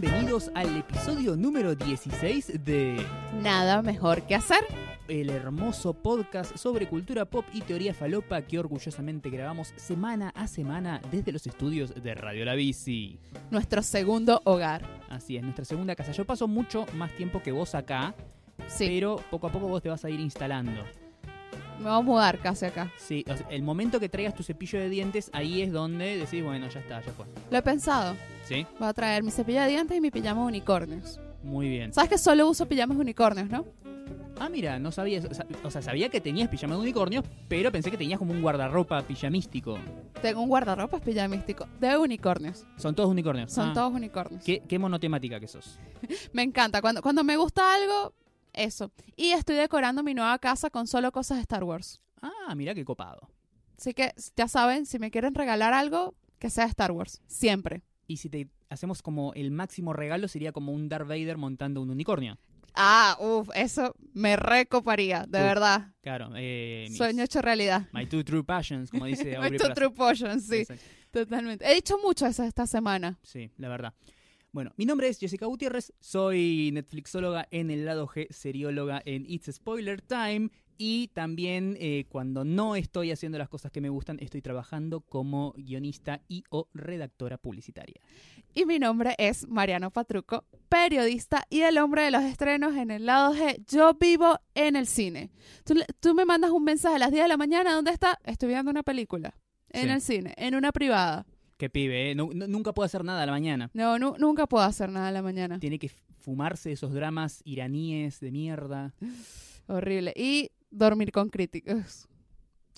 bienvenidos al episodio número 16 de Nada mejor que hacer. el hermoso podcast sobre cultura pop y teoría falopa que orgullosamente grabamos semana a semana desde los estudios de Radio La Bici. Nuestro segundo hogar. Así es, nuestra segunda casa. Yo paso mucho más tiempo que vos acá, Sí, pero poco a poco vos te vas a ir instalando. me voy a mudar casi acá. Sí, el momento que traigas tu cepillo de dientes, ahí es donde decís, bueno, ya está, ya fue. Lo he pensado. ¿Sí? Voy a traer mi cepillo de dientes y mi pijama de unicornios. Muy bien. ¿Sabes que solo uso pijamas de unicornios, no? Ah, mira, no sabía eso. O sea, sabía que tenías pijama de unicornio, pero pensé que tenías como un guardarropa pijamístico. Tengo un guardarropas pijamístico de unicornios. Son todos unicornios. Son Ah, todos unicornios. ¿Qué, qué monotemática que sos. Me encanta. Cuando, cuando me gusta algo, eso. Y estoy decorando mi nueva casa con solo cosas de Star Wars. Ah, mira qué copado. Así que ya saben, si me quieren regalar algo, que sea Star Wars. Siempre. Y si te hacemos como el máximo regalo, sería como un Darth Vader montando un unicornio. Ah, uff, eso me recoparía, de verdad. Claro. Eh, Sueño hecho realidad. My two true passions, como dice My Aubrey two Plaza. true potions, sí, Exacto. totalmente. He dicho mucho eso esta semana. Sí, la verdad. Bueno, mi nombre es Jessica Gutiérrez, soy Netflixóloga en el lado G, serióloga en It's Spoiler Time y también eh, cuando no estoy haciendo las cosas que me gustan, estoy trabajando como guionista y o redactora publicitaria. Y mi nombre es Mariano Patruco, periodista y el hombre de los estrenos en el lado G. Yo vivo en el cine. Tú, tú me mandas un mensaje a las 10 de la mañana, ¿dónde está? Estoy viendo una película. En Sí. el cine, en una privada. Qué pibe, ¿eh? Nu- nu- nunca puedo hacer nada a la mañana. No, nu- nunca puedo hacer nada a la mañana. Tiene que fumarse esos dramas iraníes de mierda. Horrible. Y dormir con críticos.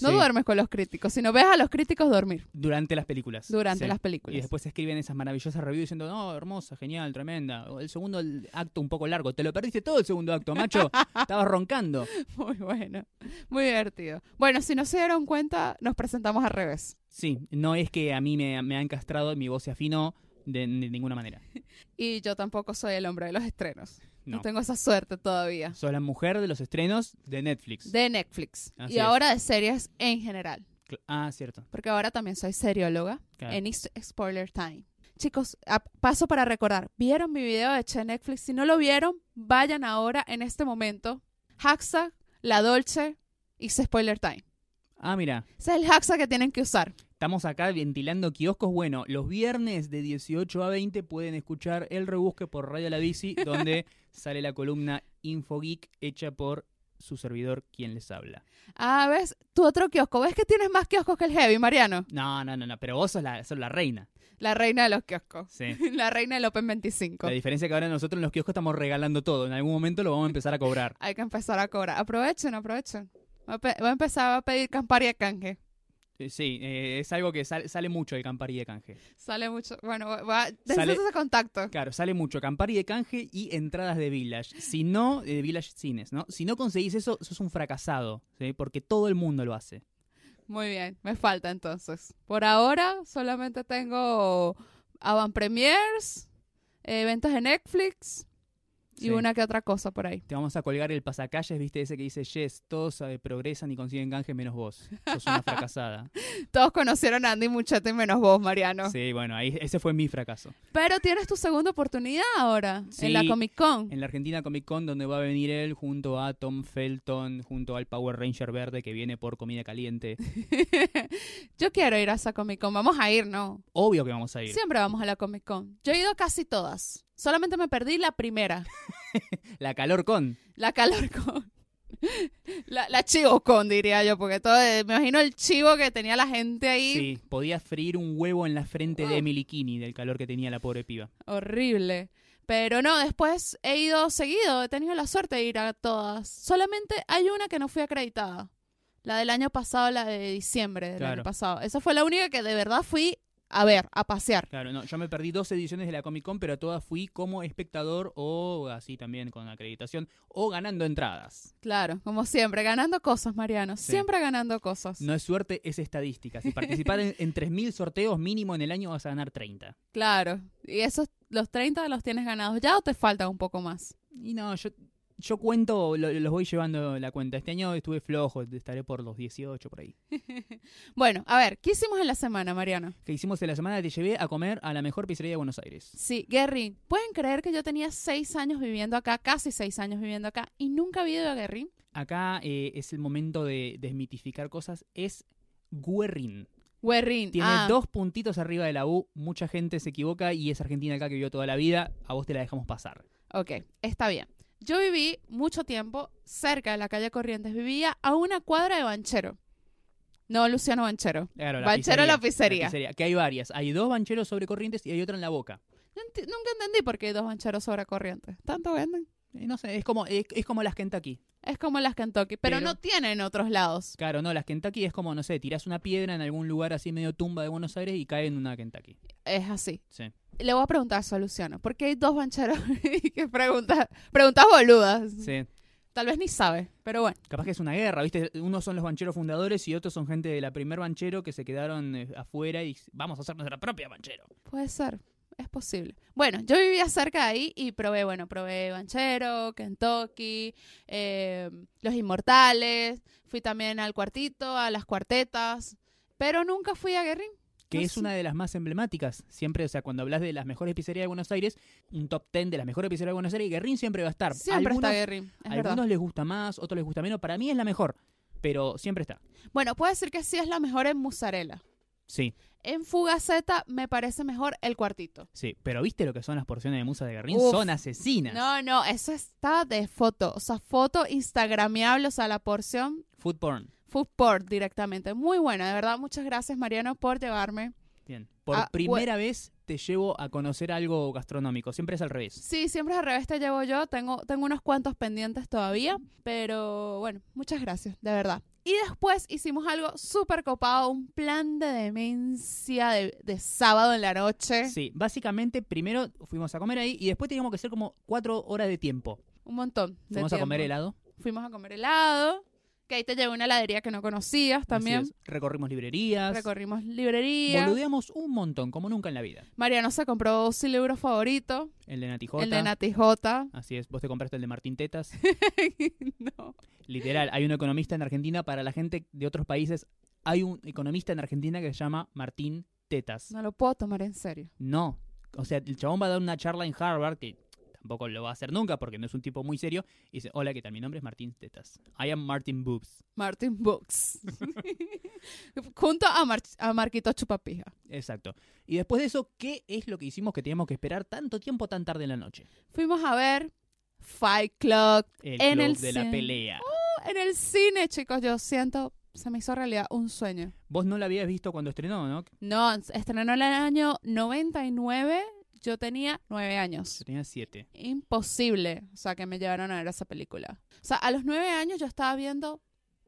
No Sí, duermes con los críticos, sino ves a los críticos dormir Durante las películas. durante Sí. las Y películas. después escriben esas maravillosas reviews diciendo, no, hermosa, genial, tremenda. El segundo acto un poco largo. Te lo perdiste todo el segundo acto, macho. Estabas roncando. Muy bueno, muy divertido. Bueno, si no se dieron cuenta, nos presentamos al revés. Sí, no es que a mí me, me han castrado y mi voz se afinó de, de ninguna manera. Y yo tampoco soy el hombre de los estrenos. No, No. tengo esa suerte todavía. Soy la mujer de los estrenos de Netflix. De Netflix. Así y es. ahora de series en general. Ah, cierto. Porque ahora también soy serióloga Claro. en Spoiler Time. Chicos, a- paso para recordar. ¿Vieron mi video de Che Netflix? Si no lo vieron, vayan ahora en este momento. Haxa, La Dolce y Spoiler Time. Ah, mira, Ese es el que tienen que usar. Estamos acá ventilando kioscos. Bueno, los viernes de 18 a 20 pueden escuchar El Rebusque por Radio La Bici, donde sale la columna Infogeek hecha por su servidor, quien les habla. Ah, ¿ves? Tu otro kiosco. ¿Ves que tienes más kioscos que el Heavy, Mariano? No, no, no, no, pero vos sos la, sos la reina. La reina de los kioscos. Sí. La reina del Open 25. La diferencia es que ahora nosotros en los kioscos estamos regalando todo. En algún momento lo vamos a empezar a cobrar. Hay que empezar a cobrar. Aprovechen, aprovechen. Voy a, pe- voy a empezar a pedir Campari de canje. Eh, Sí, eh, es algo que sale, sale mucho el Campari de canje. Sale mucho. Bueno, voy a- necesito Sale- ese contacto. Claro, sale mucho Campari de canje y entradas de Village. Si no, de Village Cines, ¿no? Si no conseguís eso, sos un fracasado, ¿sí? Porque todo el mundo lo hace. Muy bien, me falta entonces. Por ahora solamente tengo Avant Premiers, eventos de Netflix y una que otra cosa por ahí. Te vamos a colgar el pasacalles, ¿viste? Ese que dice, yes, todos eh, progresan y consiguen canje menos vos. Sos una fracasada. Todos conocieron a Andy Muchetti menos vos, Mariano. Sí, bueno, ahí ese fue mi fracaso. Pero tienes tu segunda oportunidad ahora en la. Comic Con. En la Argentina Comic Con, donde va a venir él junto a Tom Felton, junto al Power Ranger verde que viene por comida caliente. Yo quiero ir a esa Comic Con. Vamos a ir, ¿no? Obvio que vamos a ir. Siempre vamos a la Comic Con. Yo he ido a casi todas. Solamente me perdí la primera. La calor con. La Calor Con. La, la Chivo Con, diría yo, porque todo, me imagino el chivo que tenía la gente ahí. Sí, podía freír un huevo en la frente de Oh. Emily Kinney del calor que tenía la pobre piba. Horrible. Pero no, después he ido seguido, he tenido la suerte de ir a todas. Solamente hay una que no fui acreditada. La del año pasado, la de diciembre del Claro. año pasado. Esa fue la única que de verdad fui a ver, a pasear. Claro, no, yo me perdí dos ediciones de la Comic Con, pero a todas fui como espectador o así también con acreditación o ganando entradas. Claro, como siempre, ganando cosas, Mariano. Sí. Siempre ganando cosas. No es suerte, es estadística. Si participar en, en 3.000 sorteos mínimo en el año vas a ganar 30. Claro. Y esos, los 30 los tienes ganados ya o te falta un poco más. Y no, yo yo cuento, lo- los voy llevando la cuenta. Este año estuve flojo, estaré por los 18 por ahí. Bueno, a ver, ¿qué hicimos en la semana, Mariano? Que hicimos en la semana, te llevé a comer a la mejor pizzería de Buenos Aires. Sí, Guerrín. ¿Pueden creer que yo tenía seis años viviendo acá, casi seis años viviendo acá, y nunca había ido a Guerrín? Acá eh, es el momento de desmitificar cosas. Es Guerrín. Guerrín. Tiene ah, dos puntitos arriba de la U. Mucha gente se equivoca y es Argentina acá que vivió toda la vida. A vos te la dejamos pasar. Ok, está bien. Yo viví mucho tiempo cerca de la calle Corrientes. Vivía a una cuadra de Banchero. No, Luciano Banchero. Claro, Banchero la pizzería. Que hay varias. Hay dos bancheros sobre corrientes y hay otra en la boca. No nunca entendí por qué hay dos bancheros sobre Corrientes. ¿Tanto venden? No sé, es como, es, es como las Kentucky. Es como las Kentucky, pero, Pero- no tienen otros lados. Claro, no, las Kentucky es como, no sé, tirás una piedra en algún lugar así medio tumba de Buenos Aires y cae en una Kentucky. Es así. Sí. Le voy a preguntar eso a Luciano. ¿Por qué hay dos bancheros? que preguntas, preguntas boludas. Sí. Tal vez ni sabe, pero bueno. Capaz que es una guerra, ¿viste? Unos son los bancheros fundadores y otros son gente de la primer banchero que se quedaron eh, afuera y vamos a hacer nuestra propia banchero. Puede ser, es posible. Bueno, yo vivía cerca de ahí y probé, bueno, probé Banchero, Kentucky, eh, Los Inmortales, fui también al cuartito, a las cuartetas, pero nunca fui a Guerrín. Que No es una de las más emblemáticas. Siempre, o sea, cuando hablas de las mejores pizzerías de Buenos Aires, un top 10 de las mejores pizzerías de Buenos Aires, Guerrín siempre va a estar. Siempre algunos, está Guerrín, es algunos verdad. les gusta más, otros les gusta menos. Para mí es la mejor, pero siempre está. Bueno, puedo decir que sí es la mejor en mozzarella. Sí, En Fugaceta me parece mejor el cuartito. sí. Pero ¿viste lo que son las porciones de musa de Guerrín? Uf. Son asesinas. No, no, eso está de foto. O sea, foto instagramiable, o sea, la porción Food porn. Food porn directamente. Muy buena, de verdad. Muchas gracias, Mariano, por llevarme. Bien. Por Ah, primera vez te llevo a conocer algo gastronómico. Siempre es al revés. Sí, siempre al revés te llevo yo. Tengo, tengo unos cuantos pendientes todavía. Pero bueno, muchas gracias, de verdad. Y después hicimos algo súper copado, un plan de demencia de, de sábado en la noche. Sí, básicamente primero fuimos a comer ahí y después teníamos que hacer como cuatro horas de tiempo. Un montón. de Fuimos a comer tiempo. helado. Fuimos a comer helado. Que ahí te llevé una heladería que no conocías también. Así es. Recorrimos librerías. Recorrimos librería. Boludeamos un montón, como nunca en la vida. Mariano se compró su libro favorito, El de Nati Jota. el de Nati Jota. Así es, vos te compraste el de Martín Tetas. no. Literal, hay un economista en Argentina. Para la gente de otros países, hay un economista en Argentina que se llama Martín Tetas. No lo puedo tomar en serio. No. O sea, el chabón va a dar una charla en Harvard, que tampoco lo va a hacer nunca porque no es un tipo muy serio. Y dice, hola, ¿qué tal? Mi nombre es Martín Tetas. I am Martin Boobs. Martin Books. Junto a, Mar- a Marquito Chupapija. Exacto. Y después de eso, ¿qué es lo que hicimos que teníamos que esperar tanto tiempo tan tarde en la noche? Fuimos a ver Fight Club El En club el de la cine. pelea. en el cine, chicos. Yo siento, se me hizo realidad un sueño. Vos no la habías visto cuando estrenó, ¿no? No, estrenó en el año 99. Yo tenía nueve años. Yo tenía siete. Imposible, o sea, que me llevaron a ver esa película. O sea, a los nueve años yo estaba viendo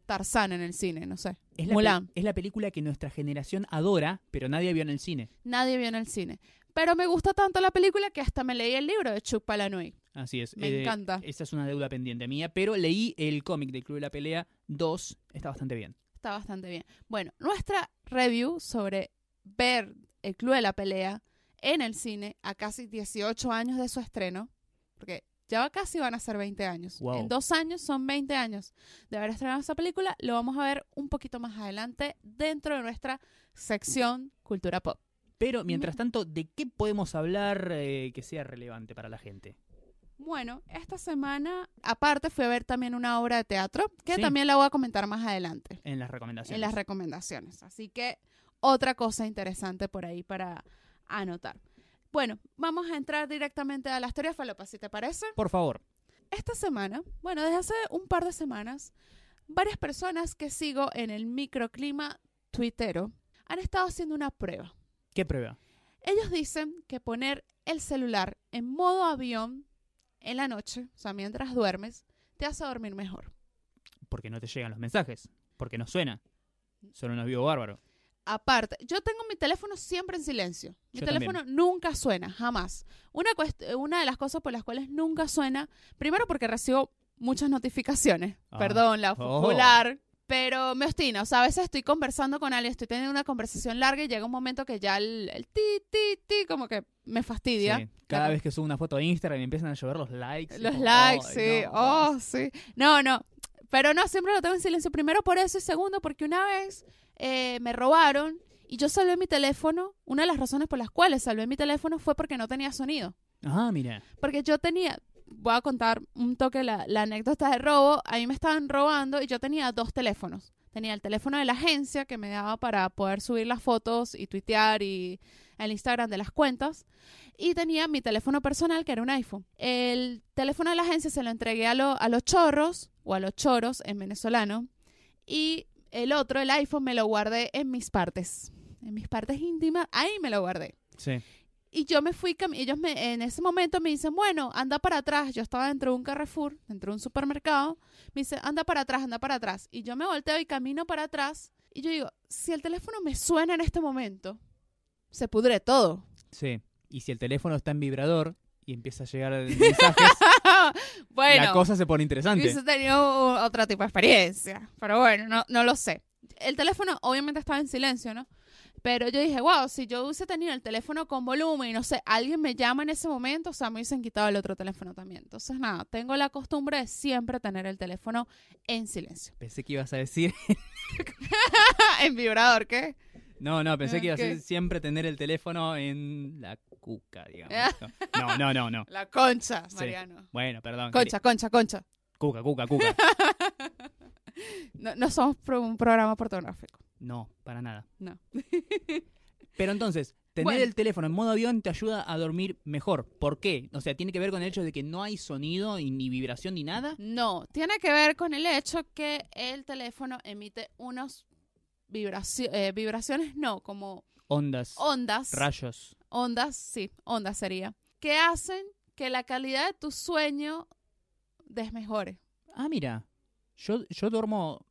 Tarzán en el cine, no sé. Es la, es la película que nuestra generación adora, pero nadie vio en el cine. Nadie vio en el cine. Pero me gusta tanto la película que hasta me leí el libro de Chuck Palahniuk. Así es. Me eh, encanta. Esa es una deuda pendiente mía, pero leí el cómic del Club de la Pelea 2. Está bastante bien. Está bastante bien. Bueno, nuestra review sobre ver el Club de la Pelea en el cine a casi 18 años de su estreno, porque ya casi van a ser 20 años. Wow. En dos años son 20 años de haber estrenado esa película. Lo vamos a ver un poquito más adelante dentro de nuestra sección Cultura Pop. Pero, mientras tanto, ¿de qué podemos hablar eh, que sea relevante para la gente? Bueno, esta semana, aparte, fui a ver también una obra de teatro, que Sí. también la voy a comentar más adelante. En las recomendaciones. en las recomendaciones. Así que otra cosa interesante por ahí para anotar. Bueno, vamos a entrar directamente a la historia falopa, si te parece. Por favor. Esta semana, bueno, desde hace un par de semanas, varias personas que sigo en el microclima tuitero han estado haciendo una prueba. ¿Qué prueba? Ellos dicen que poner el celular en modo avión en la noche, o sea, mientras duermes, te hace dormir mejor. Porque no te llegan los mensajes. Porque no suena. Son unos vivos bárbaros. Aparte, yo tengo mi teléfono siempre en silencio. Mi Yo teléfono nunca suena, jamás. Una, cuest- una de las cosas por las cuales nunca suena, primero porque recibo muchas notificaciones. Ah. Perdón, la Oh. popular. Pero me obstina, o sea, a veces estoy conversando con alguien, estoy teniendo una conversación larga y llega un momento que ya el, el ti, ti, ti, como que me fastidia. Sí. Cada vez que subo una foto de Instagram y empiezan a llover los likes. Los como, likes, "Ay, sí. no, oh, sí. No, no. Pero no, siempre lo tengo en silencio. Primero por eso y segundo porque una vez eh, me robaron y yo salvé mi teléfono. Una de las razones por las cuales salvé mi teléfono fue porque no tenía sonido. Ah, mira. Porque yo tenía, voy a contar un toque la, la anécdota de robo. Ahí me estaban robando y yo tenía dos teléfonos. Tenía el teléfono de la agencia que me daba para poder subir las fotos y tuitear y el Instagram de las cuentas. Y tenía mi teléfono personal que era un iPhone. El teléfono de la agencia se lo entregué a, lo- a los chorros o a los choros en venezolano. Y el otro, el iPhone, me lo guardé en mis partes. En mis partes íntimas, ahí me lo guardé. Sí. Y yo me fui, ellos me, en ese momento me dicen, bueno, anda para atrás. Yo estaba dentro de un Carrefour, dentro de un supermercado. Me dice, anda para atrás, anda para atrás. Y yo me volteo y camino para atrás. Y yo digo, si el teléfono me suena en este momento, se pudre todo. Sí. Y si el teléfono está en vibrador y empieza a llegar mensajes, bueno, la cosa se pone interesante. hubiese tenido otro tipo de experiencia. Pero bueno, no, no lo sé. El teléfono obviamente estaba en silencio, ¿no? Pero yo dije, wow, si yo hubiese tenido el teléfono con volumen y no sé, alguien me llama en ese momento, o sea, me hubiesen quitado el otro teléfono también. Entonces, nada, tengo la costumbre de siempre tener el teléfono en silencio. Pensé que ibas a decir. en vibrador, ¿qué? No, no, pensé que ibas a decir siempre tener el teléfono en la cuca, digamos. No, no, no, no. La concha, Sí. Mariano. Bueno, perdón. Concha, concha, concha. Cuca, cuca, cuca. No, no somos pro- un programa pornográfico. No, para nada. No. Pero entonces, tener Bueno. el teléfono en modo avión te ayuda a dormir mejor. ¿Por qué? O sea, tiene que ver con el hecho de que no hay sonido y ni vibración ni nada. No, tiene que ver con el hecho que el teléfono emite unos eh, vibraciones, no, como Ondas, ondas. rayos. ondas, sí, ondas sería, que hacen que la calidad de tu sueño desmejore. Ah, mira. Yo, yo duermo.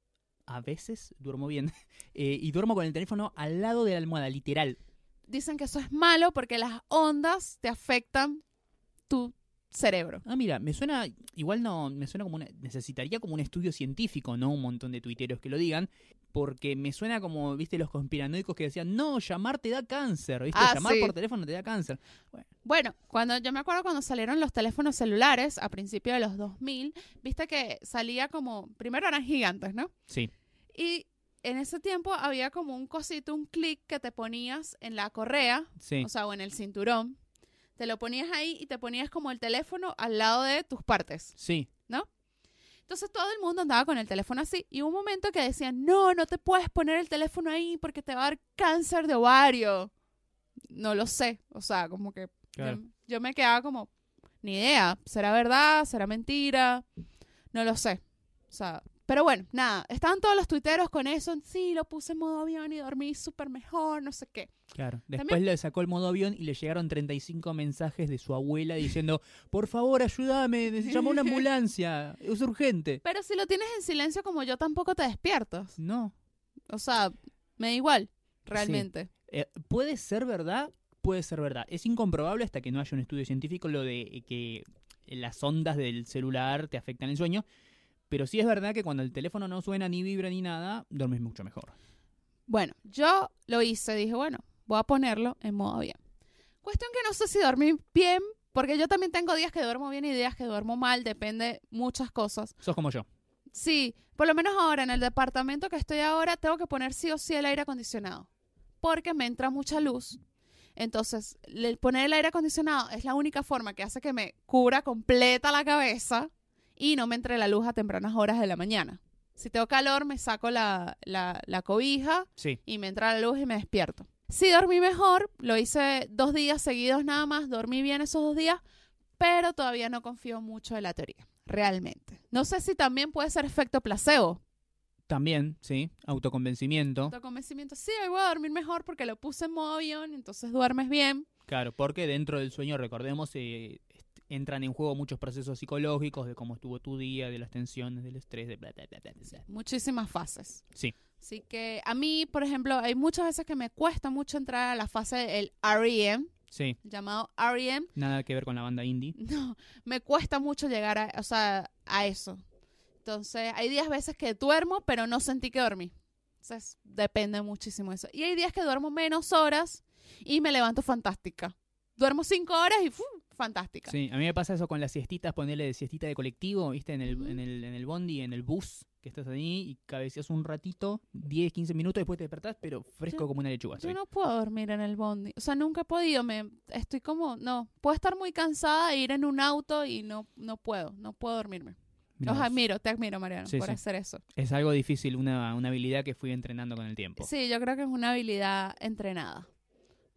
A veces duermo bien. eh, y duermo con el teléfono al lado de la almohada, literal. Dicen que eso es malo porque las ondas te afectan tu cerebro. Ah, mira, me suena. Igual no. Me suena como una. Necesitaría como un estudio científico, no un montón de tuiteros que lo digan. Porque me suena como, viste, los conspiranoicos que decían, no, llamar te da cáncer, ¿viste? Ah, llamar sí. por teléfono te da cáncer. Bueno, cuando yo me acuerdo cuando salieron los teléfonos celulares a principios de los 2000, viste que salía como, primero eran gigantes, ¿no? Sí, Y en ese tiempo había como un cosito, un clic que te ponías en la correa, sí. o sea, o en el cinturón. Te lo ponías ahí y te ponías como el teléfono al lado de tus partes. Sí. Entonces todo el mundo andaba con el teléfono así y hubo un momento que decían, no, no te puedes poner el teléfono ahí porque te va a dar cáncer de ovario. No lo sé, o sea, como que Claro. yo, yo me quedaba como, ni idea, ¿será verdad? ¿Será mentira? No lo sé. O sea, pero bueno, nada, estaban todos los tuiteros con eso, sí, lo puse en modo avión y dormí súper mejor, no sé qué. Claro. Después También- le sacó el modo avión y le llegaron 35 mensajes de su abuela diciendo, por favor, ayúdame, neces- llama una ambulancia, es urgente. Pero si lo tienes en silencio como yo, tampoco te despiertas. No. O sea, me da igual, realmente. Eh, puede ser verdad, puede ser verdad. Es incomprobable hasta que no haya un estudio científico lo de que las ondas del celular te afectan el sueño. Pero sí es verdad que cuando el teléfono no suena ni vibra ni nada, duermes mucho mejor. Bueno, yo lo hice, dije, bueno, voy a ponerlo en modo avión. Cuestión que no sé si dormí bien, porque yo también tengo días que duermo bien y días que duermo mal, depende muchas cosas. Sos como yo. Sí, por lo menos ahora en el departamento que estoy ahora tengo que poner sí o sí el aire acondicionado, porque me entra mucha luz. Entonces, el poner el aire acondicionado es la única forma que hace que me cubra completa la cabeza y no me entre la luz a tempranas horas de la mañana. Si tengo calor, me saco la, la, la cobija Sí. y me entra la luz y me despierto. Sí dormí mejor, lo hice dos días seguidos nada más, dormí bien esos dos días, pero todavía no confío mucho en la teoría, realmente. No sé si también puede ser efecto placebo. También, sí. Autoconvencimiento. Autoconvencimiento, sí, hoy voy a dormir mejor porque lo puse en modo avión, entonces duermes bien. Claro, porque dentro del sueño, recordemos, eh, entran en juego muchos procesos psicológicos de cómo estuvo tu día, de las tensiones, del estrés, de bla, bla, bla. Muchísimas fases. Sí. Así que a mí, por ejemplo, hay muchas veces que me cuesta mucho entrar a la fase del REM, Sí, llamado REM, nada que ver con la banda indie. No, me cuesta mucho llegar a, o sea, a eso. Entonces, hay días veces que duermo, pero no sentí que dormí. Entonces, depende muchísimo de eso. Y hay días que duermo menos horas y me levanto fantástica. Duermo cinco horas y ¡fum! Fantástica. Sí, a mí me pasa eso con las siestitas, ponerle de siestita de colectivo, ¿viste? En el, en el, en el bondi, en el bus, que estás ahí y cabeceas un ratito, 10, 15 minutos, después te despertás, pero fresco Yo- como una lechuga. Yo no puedo dormir en el bondi. O sea, nunca he podido. Me, estoy como, no. Puedo estar muy cansada e ir en un auto y no, no puedo. No puedo dormirme. Mirá Los vos. admiro, te admiro, Mariano, Sí, por sí. hacer eso. Es algo difícil, una, una habilidad que fui entrenando con el tiempo. Sí, yo creo que es una habilidad entrenada.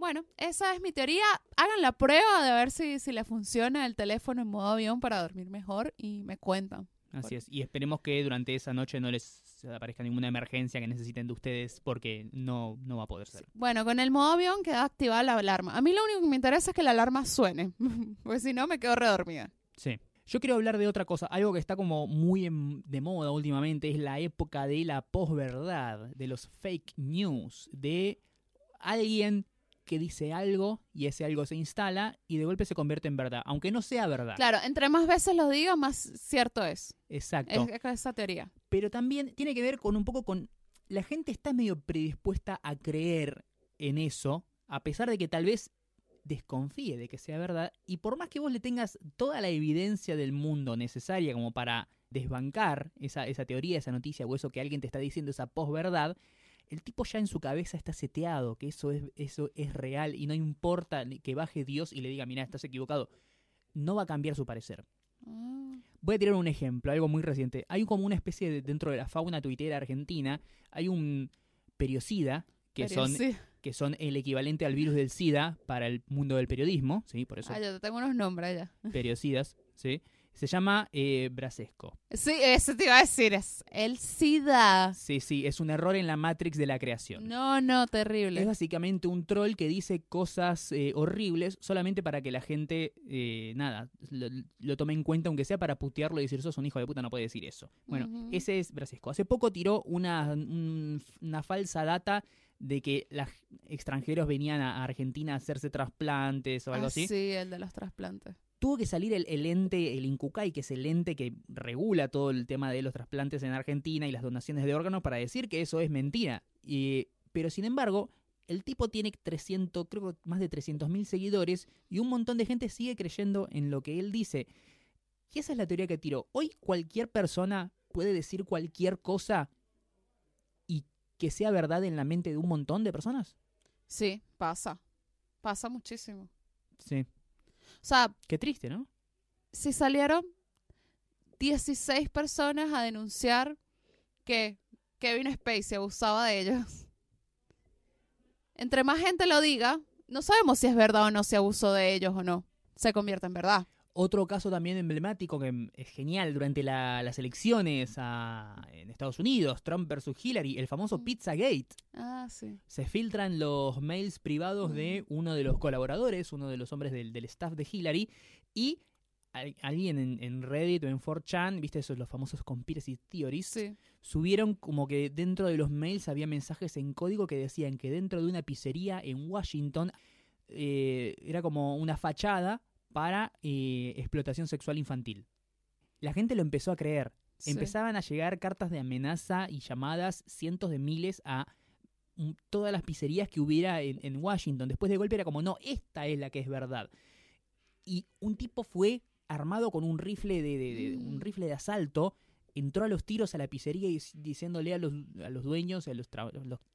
Bueno, esa es mi teoría. Hagan la prueba de ver si, si le funciona el teléfono en modo avión para dormir mejor y me cuentan. Así es. Y esperemos que durante esa noche no les aparezca ninguna emergencia que necesiten de ustedes porque no, no va a poder ser. Bueno, con el modo avión queda activada la alarma. A mí lo único que me interesa es que la alarma suene, porque si no me quedo redormida. Sí. Yo quiero hablar de otra cosa, algo que está como muy en- de moda últimamente, es la época de la posverdad, de los fake news, de alguien que dice algo y ese algo se instala y de golpe se convierte en verdad, aunque no sea verdad. Claro, entre más veces lo diga, más cierto es. Exacto. Es, es esa teoría. Pero también tiene que ver con un poco con... La gente está medio predispuesta a creer en eso, a pesar de que tal vez desconfíe de que sea verdad, y por más que vos le tengas toda la evidencia del mundo necesaria como para desbancar esa, esa teoría, esa noticia o eso que alguien te está diciendo, esa posverdad, el tipo ya en su cabeza está seteado, que eso es, eso es real y no importa que baje Dios y le diga, mira, estás equivocado. No va a cambiar su parecer. Ah, Voy a tirar un ejemplo, algo muy reciente. Hay como una especie de, dentro de la fauna tuitera argentina, hay un periocida, que son, que son el equivalente al virus del SIDA para el mundo del periodismo, ¿sí? Por eso, Ah, yo tengo unos nombres ya. periocidas, ¿sí? Se llama eh, Brasesco. Sí, eso te iba a decir. Es el SIDA. Sí, sí, es un error en la Matrix de la creación. No, no, Es terrible. básicamente un troll que dice cosas eh, horribles solamente para que la gente, eh, nada, lo, lo tome en cuenta, aunque sea para putearlo y decir, sos un hijo de puta, no puede decir eso. Bueno, ese es Brasesco. Hace poco tiró una, un- una falsa data de que los extranjeros venían a Argentina a hacerse trasplantes o algo Ah, así. Sí, el de los trasplantes. Tuvo que salir el, el ente, el INCUCAI, que es el ente que regula todo el tema de los trasplantes en Argentina y las donaciones de órganos, para decir que eso es mentira. Y- pero sin embargo, el tipo tiene 300, creo que más de 300.000 seguidores y un montón de gente sigue creyendo en lo que él dice. Y esa es la teoría que tiró. Hoy cualquier persona puede decir cualquier cosa que sea verdad en la mente de un montón de personas. Sí, pasa. Pasa muchísimo. Sí. O sea, Qué triste, ¿no? si salieron 16 personas a denunciar que Kevin Spacey abusaba de ellos. Entre más gente lo diga, no sabemos si es verdad o no, si abusó de ellos o no. Se convierte en verdad. Otro caso también emblemático que es genial durante la- las elecciones a- en Estados Unidos, Trump versus Hillary, el famoso Mm. Pizzagate. Ah, sí. Se filtran los mails privados de uno de los colaboradores, uno de los hombres del, del staff de Hillary, y al- alguien en, en Reddit o en 4chan, viste esos los famosos conspiracy theories, Sí. subieron como que dentro de los mails había mensajes en código que decían que dentro de una pizzería en Washington eh, era como una fachada para eh, explotación sexual infantil. La gente lo empezó a creer. sí. Empezaban a llegar cartas de amenaza y llamadas cientos de miles a mm, todas las pizzerías que hubiera en, en Washington. Después de golpe era como, no, esta es la que es verdad. Y un tipo fue armado con un rifle de, de- de- un Mm. rifle de asalto, entró a los tiros a la pizzería y diciéndole a los, a los dueños, a los,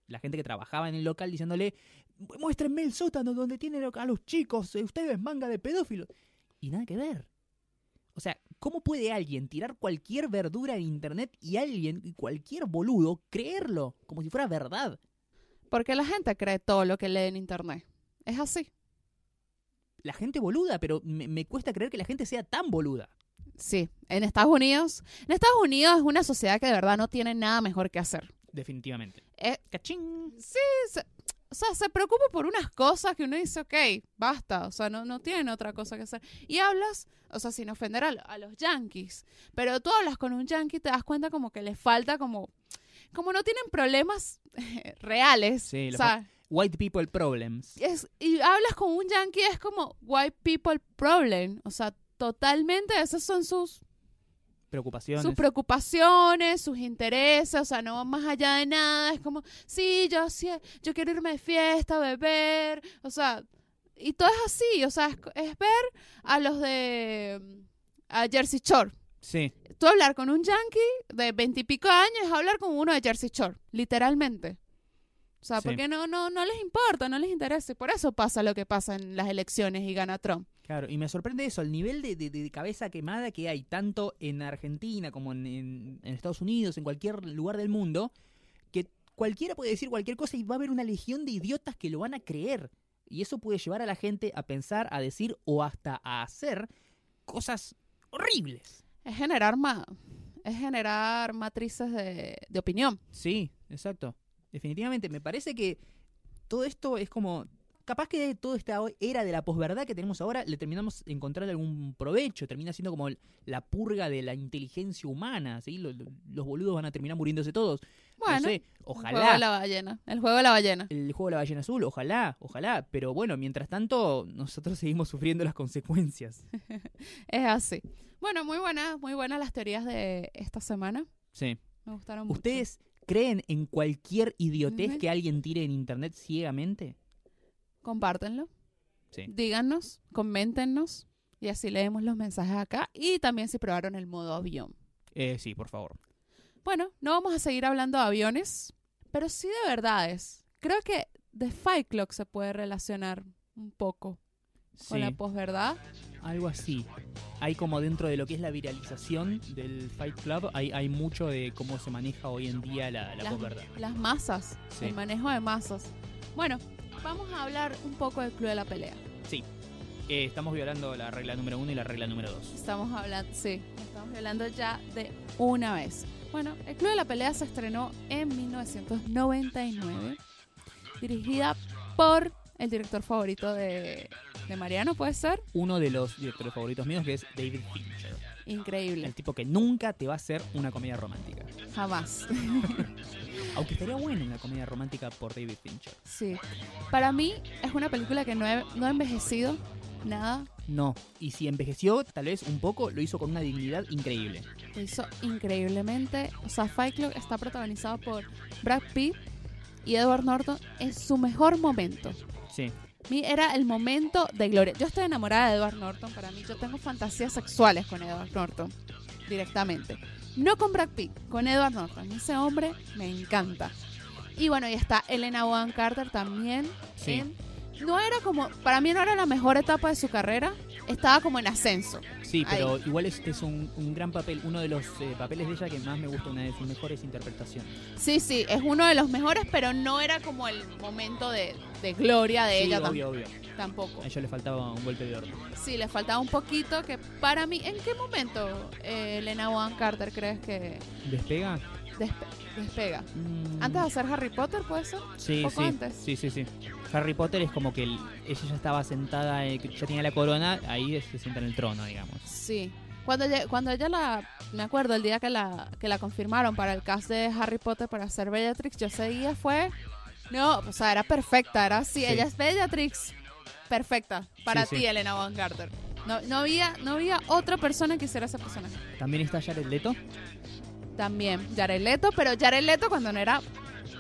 la gente que trabajaba en el local, diciéndole, muéstrenme el sótano donde tienen a los chicos, eh, ustedes manga de pedófilos. Y nada que ver. O sea, ¿cómo puede alguien tirar cualquier verdura en internet y alguien, cualquier boludo, creerlo como si fuera verdad? Porque la gente cree todo lo que lee en internet. Es así. La gente boluda, pero me, me cuesta creer que la gente sea tan boluda. Sí. En Estados Unidos. En Estados Unidos es una sociedad que de verdad no tiene nada mejor que hacer. Definitivamente. Eh, ¡Cachín! o sea, se preocupa por unas cosas que uno dice, ok, basta, o sea, no, no tienen otra cosa que hacer. Y hablas, o sea, sin ofender a, a los yankees, pero tú hablas con un yankee y te das cuenta como que les falta como, como no tienen problemas reales. Sí, o sea, White people problems. es, y hablas con un yankee es como white people problem, o sea, totalmente esos son sus Preocupaciones. sus preocupaciones, sus intereses, o sea, no va más allá de nada, es como, sí, yo sí, yo quiero irme de fiesta, beber, o sea, y todo es así, o sea, es, es ver a los de a Jersey Shore. Sí, Tú hablar con un yankee de veintipico años es hablar con uno de Jersey Shore, literalmente. O sea, Sí. porque no, no, no les importa, no les interesa. y Por eso pasa lo que pasa en las elecciones y gana Trump. Claro. Y me sorprende eso, el nivel de, de- de cabeza quemada que hay tanto en Argentina como en, en- en Estados Unidos, en cualquier lugar del mundo, que cualquiera puede decir cualquier cosa y va a haber una legión de idiotas que lo van a creer. Y eso puede llevar a la gente a pensar, a decir o hasta a hacer cosas horribles. Es generar ma es generar matrices de, de opinión. Sí, exacto. Definitivamente, me parece que todo esto es como... Capaz que toda esta era de la posverdad que tenemos ahora le terminamos encontrando algún provecho, termina siendo como la purga de la inteligencia humana, Los, boludos van a terminar muriéndose todos. Bueno, no sé, el juego de ojalá. la ballena. El juego de la ballena. El juego de la ballena azul, ojalá, ojalá. Pero bueno, mientras tanto, nosotros seguimos sufriendo las consecuencias. Es así. Bueno, muy buenas, muy buenas las teorías de esta semana. Sí. Me gustaron mucho. ¿Ustedes creen en cualquier idiotez que alguien tire en internet ciegamente? Compártenlo. Sí. Díganos, coméntenos. Y así leemos los mensajes acá. Y también si probaron el modo avión. Eh, sí, por favor. Bueno, no vamos a seguir hablando de aviones, pero sí de verdades. Creo que The Fight Clock se puede relacionar un poco con la posverdad. Algo así. Hay como dentro de lo que es la viralización del Fight Club, hay, hay mucho de cómo se maneja hoy en día la, la las, posverdad. las masas, Sí. el manejo de masas. Bueno, vamos a hablar un poco del Club de la Pelea. Eh, estamos violando la regla número uno y la regla número dos. Estamos hablando, sí, estamos hablando ya de una vez. Bueno, el Club de la Pelea se estrenó en 1999, dirigida por el director favorito de, de Mariano, ¿puede ser? Uno de los directores favoritos míos que es David Fincher. Increíble, El tipo que nunca te va a hacer una comedia romántica. jamás. Aunque estaría buena una comedia romántica por David Fincher. Sí, para mí es una película que no, he- no ha envejecido nada, No. Y si envejeció, tal vez un poco, lo hizo con una dignidad increíble. lo hizo increíblemente. O sea, Fight Club está protagonizado por Brad Pitt y Edward Norton en su mejor momento. Sí. Mi era el momento de gloria. Yo estoy enamorada de Edward Norton. Para mí, yo tengo fantasías sexuales con Edward Norton directamente. No con Brad Pitt, con Edward Norton. Ese hombre me encanta. Y bueno, y está Elena Bonham Carter también. Sí. en- no era como, para mí no era la mejor etapa de su carrera. Estaba como en ascenso. Sí, pero igual es, es un, un gran papel, uno de los eh, papeles de ella que más me gusta, una de sus mejores interpretaciones. Sí, sí, es uno de los mejores, pero no era como el momento de, de gloria de sí, ella tam- obvio, obvio. tampoco. A ella le faltaba un golpe de oro. Sí, le faltaba un poquito que para mí, ¿en qué momento eh, Elena Bonham Carter crees que ¿Despega? despe- despega? Mm, Antes de hacer Harry Potter, ¿puede ser? sí, poco sí, antes. sí, sí, sí. Harry Potter es como que el- ella ya estaba sentada, eh, ya tenía la corona, ahí se sienta en el trono, digamos. Sí. Cuando ella, cuando ella la, me acuerdo el día que la, que la confirmaron para el cast de Harry Potter para ser Bellatrix, yo ese día fue, no, o sea, era perfecta, era así, Sí. ella es Bellatrix, perfecta, para Sí, ti, sí. Elena Carter. No, no había, no había otra persona que hiciera ese personaje. También está Jared Leto, También, Jared Leto, pero Jared Leto cuando no era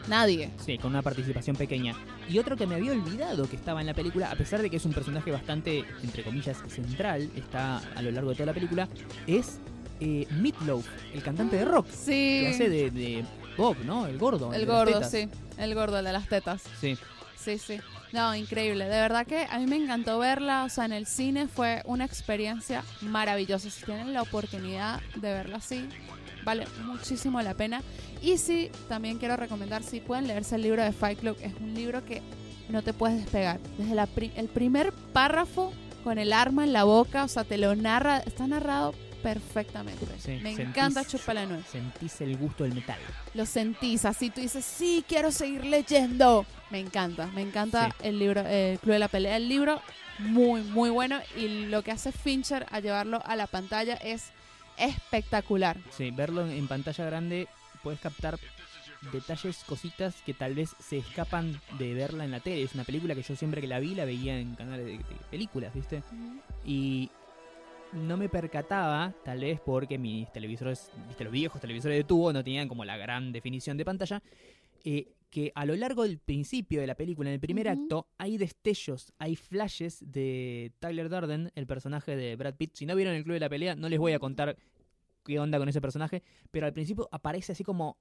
nadie. sí, con una participación pequeña. Y otro que me había olvidado que estaba en la película, a pesar de que es un personaje bastante, entre comillas, central, está a lo largo de toda la película, es eh, Meatloaf, el cantante de rock, Sí. que hace de, de Bob, ¿no? El gordo. El gordo, sí. El gordo, el de las tetas. Sí. Sí, sí. No, increíble. De verdad que a mí me encantó verla. O sea, en el cine fue una experiencia maravillosa. Si tienen la oportunidad de verla así, vale muchísimo la pena. Y sí, también quiero recomendar, si pueden leerse el libro de Fight Club, es un libro que no te puedes despegar. Desde la pri- el primer párrafo con el arma en la boca, o sea, te lo narra, está narrado perfectamente. Sí, me encanta Chupa la Nuez. Sentís el gusto del metal. Lo sentís así, tú dices, sí, quiero seguir leyendo. Me encanta, me encanta Sí. el libro, eh, el Club de la Pelea. El libro, muy, muy bueno. Y lo que hace Fincher a llevarlo a la pantalla es espectacular. Sí, verlo en, pantalla grande puedes captar detalles, cositas que tal vez se escapan de verla en la tele. Es una película que yo siempre que la vi la veía en canales de, de películas, ¿viste? Y no me percataba, tal vez porque mis televisores, viste, los viejos televisores de tubo no tenían como la gran definición de pantalla, eh, que a lo largo del principio de la película, en el primer acto, hay destellos, hay flashes de Tyler Durden, el personaje de Brad Pitt. Si no vieron el Club de la Pelea, no les voy a contar qué onda con ese personaje, pero al principio aparece así como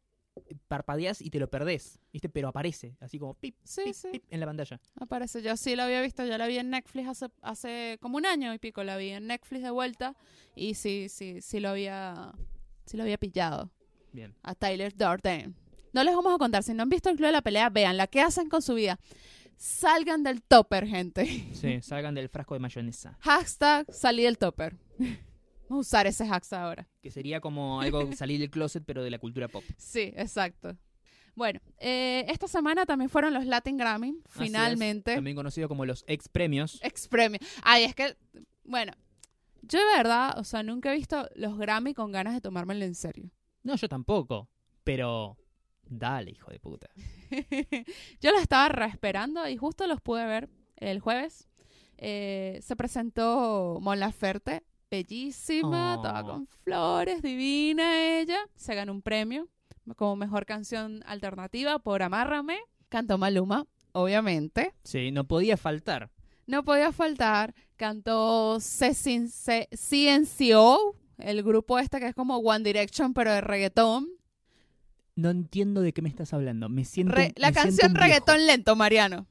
parpadeas y te lo perdés, ¿viste? Pero aparece, así como pip, Sí, pip, sí. pip en la pantalla. Aparece, yo sí la había visto, yo la vi en Netflix hace, hace como un año y pico, la vi en Netflix de vuelta y sí, sí, sí lo había, sí lo había pillado Bien. a Tyler Durden. No les vamos a contar, si no han visto el club de la pelea, vean la que hacen con su vida. Salgan del topper, gente. Sí, salgan del frasco de mayonesa. Hashtag salí del topper. A usar ese hashtag ahora. Que sería como algo salir del closet, pero de la cultura pop. Sí, exacto. Bueno, eh, esta semana también fueron los Latin Grammy, Así es, finalmente. También conocido como los ex premios. Ex premio. Ay, es que, bueno, yo de verdad, o sea, nunca he visto los Grammy con ganas de tomármelo en serio. No, yo tampoco. Pero dale, hijo de puta. yo los estaba re esperando y justo los pude ver el jueves. Eh, se presentó Mon Laferte, bellísima, Oh. toda con flores, divina ella. Se ganó un premio como mejor canción alternativa por Amárrame. Cantó Maluma, obviamente. Sí, no podía faltar. No podía faltar. Cantó CNCO, el grupo este que es como One Direction, pero de reggaetón. No entiendo de qué me estás hablando. Me siento. Re- la me siento canción viejo. reggaetón lento, Mariano.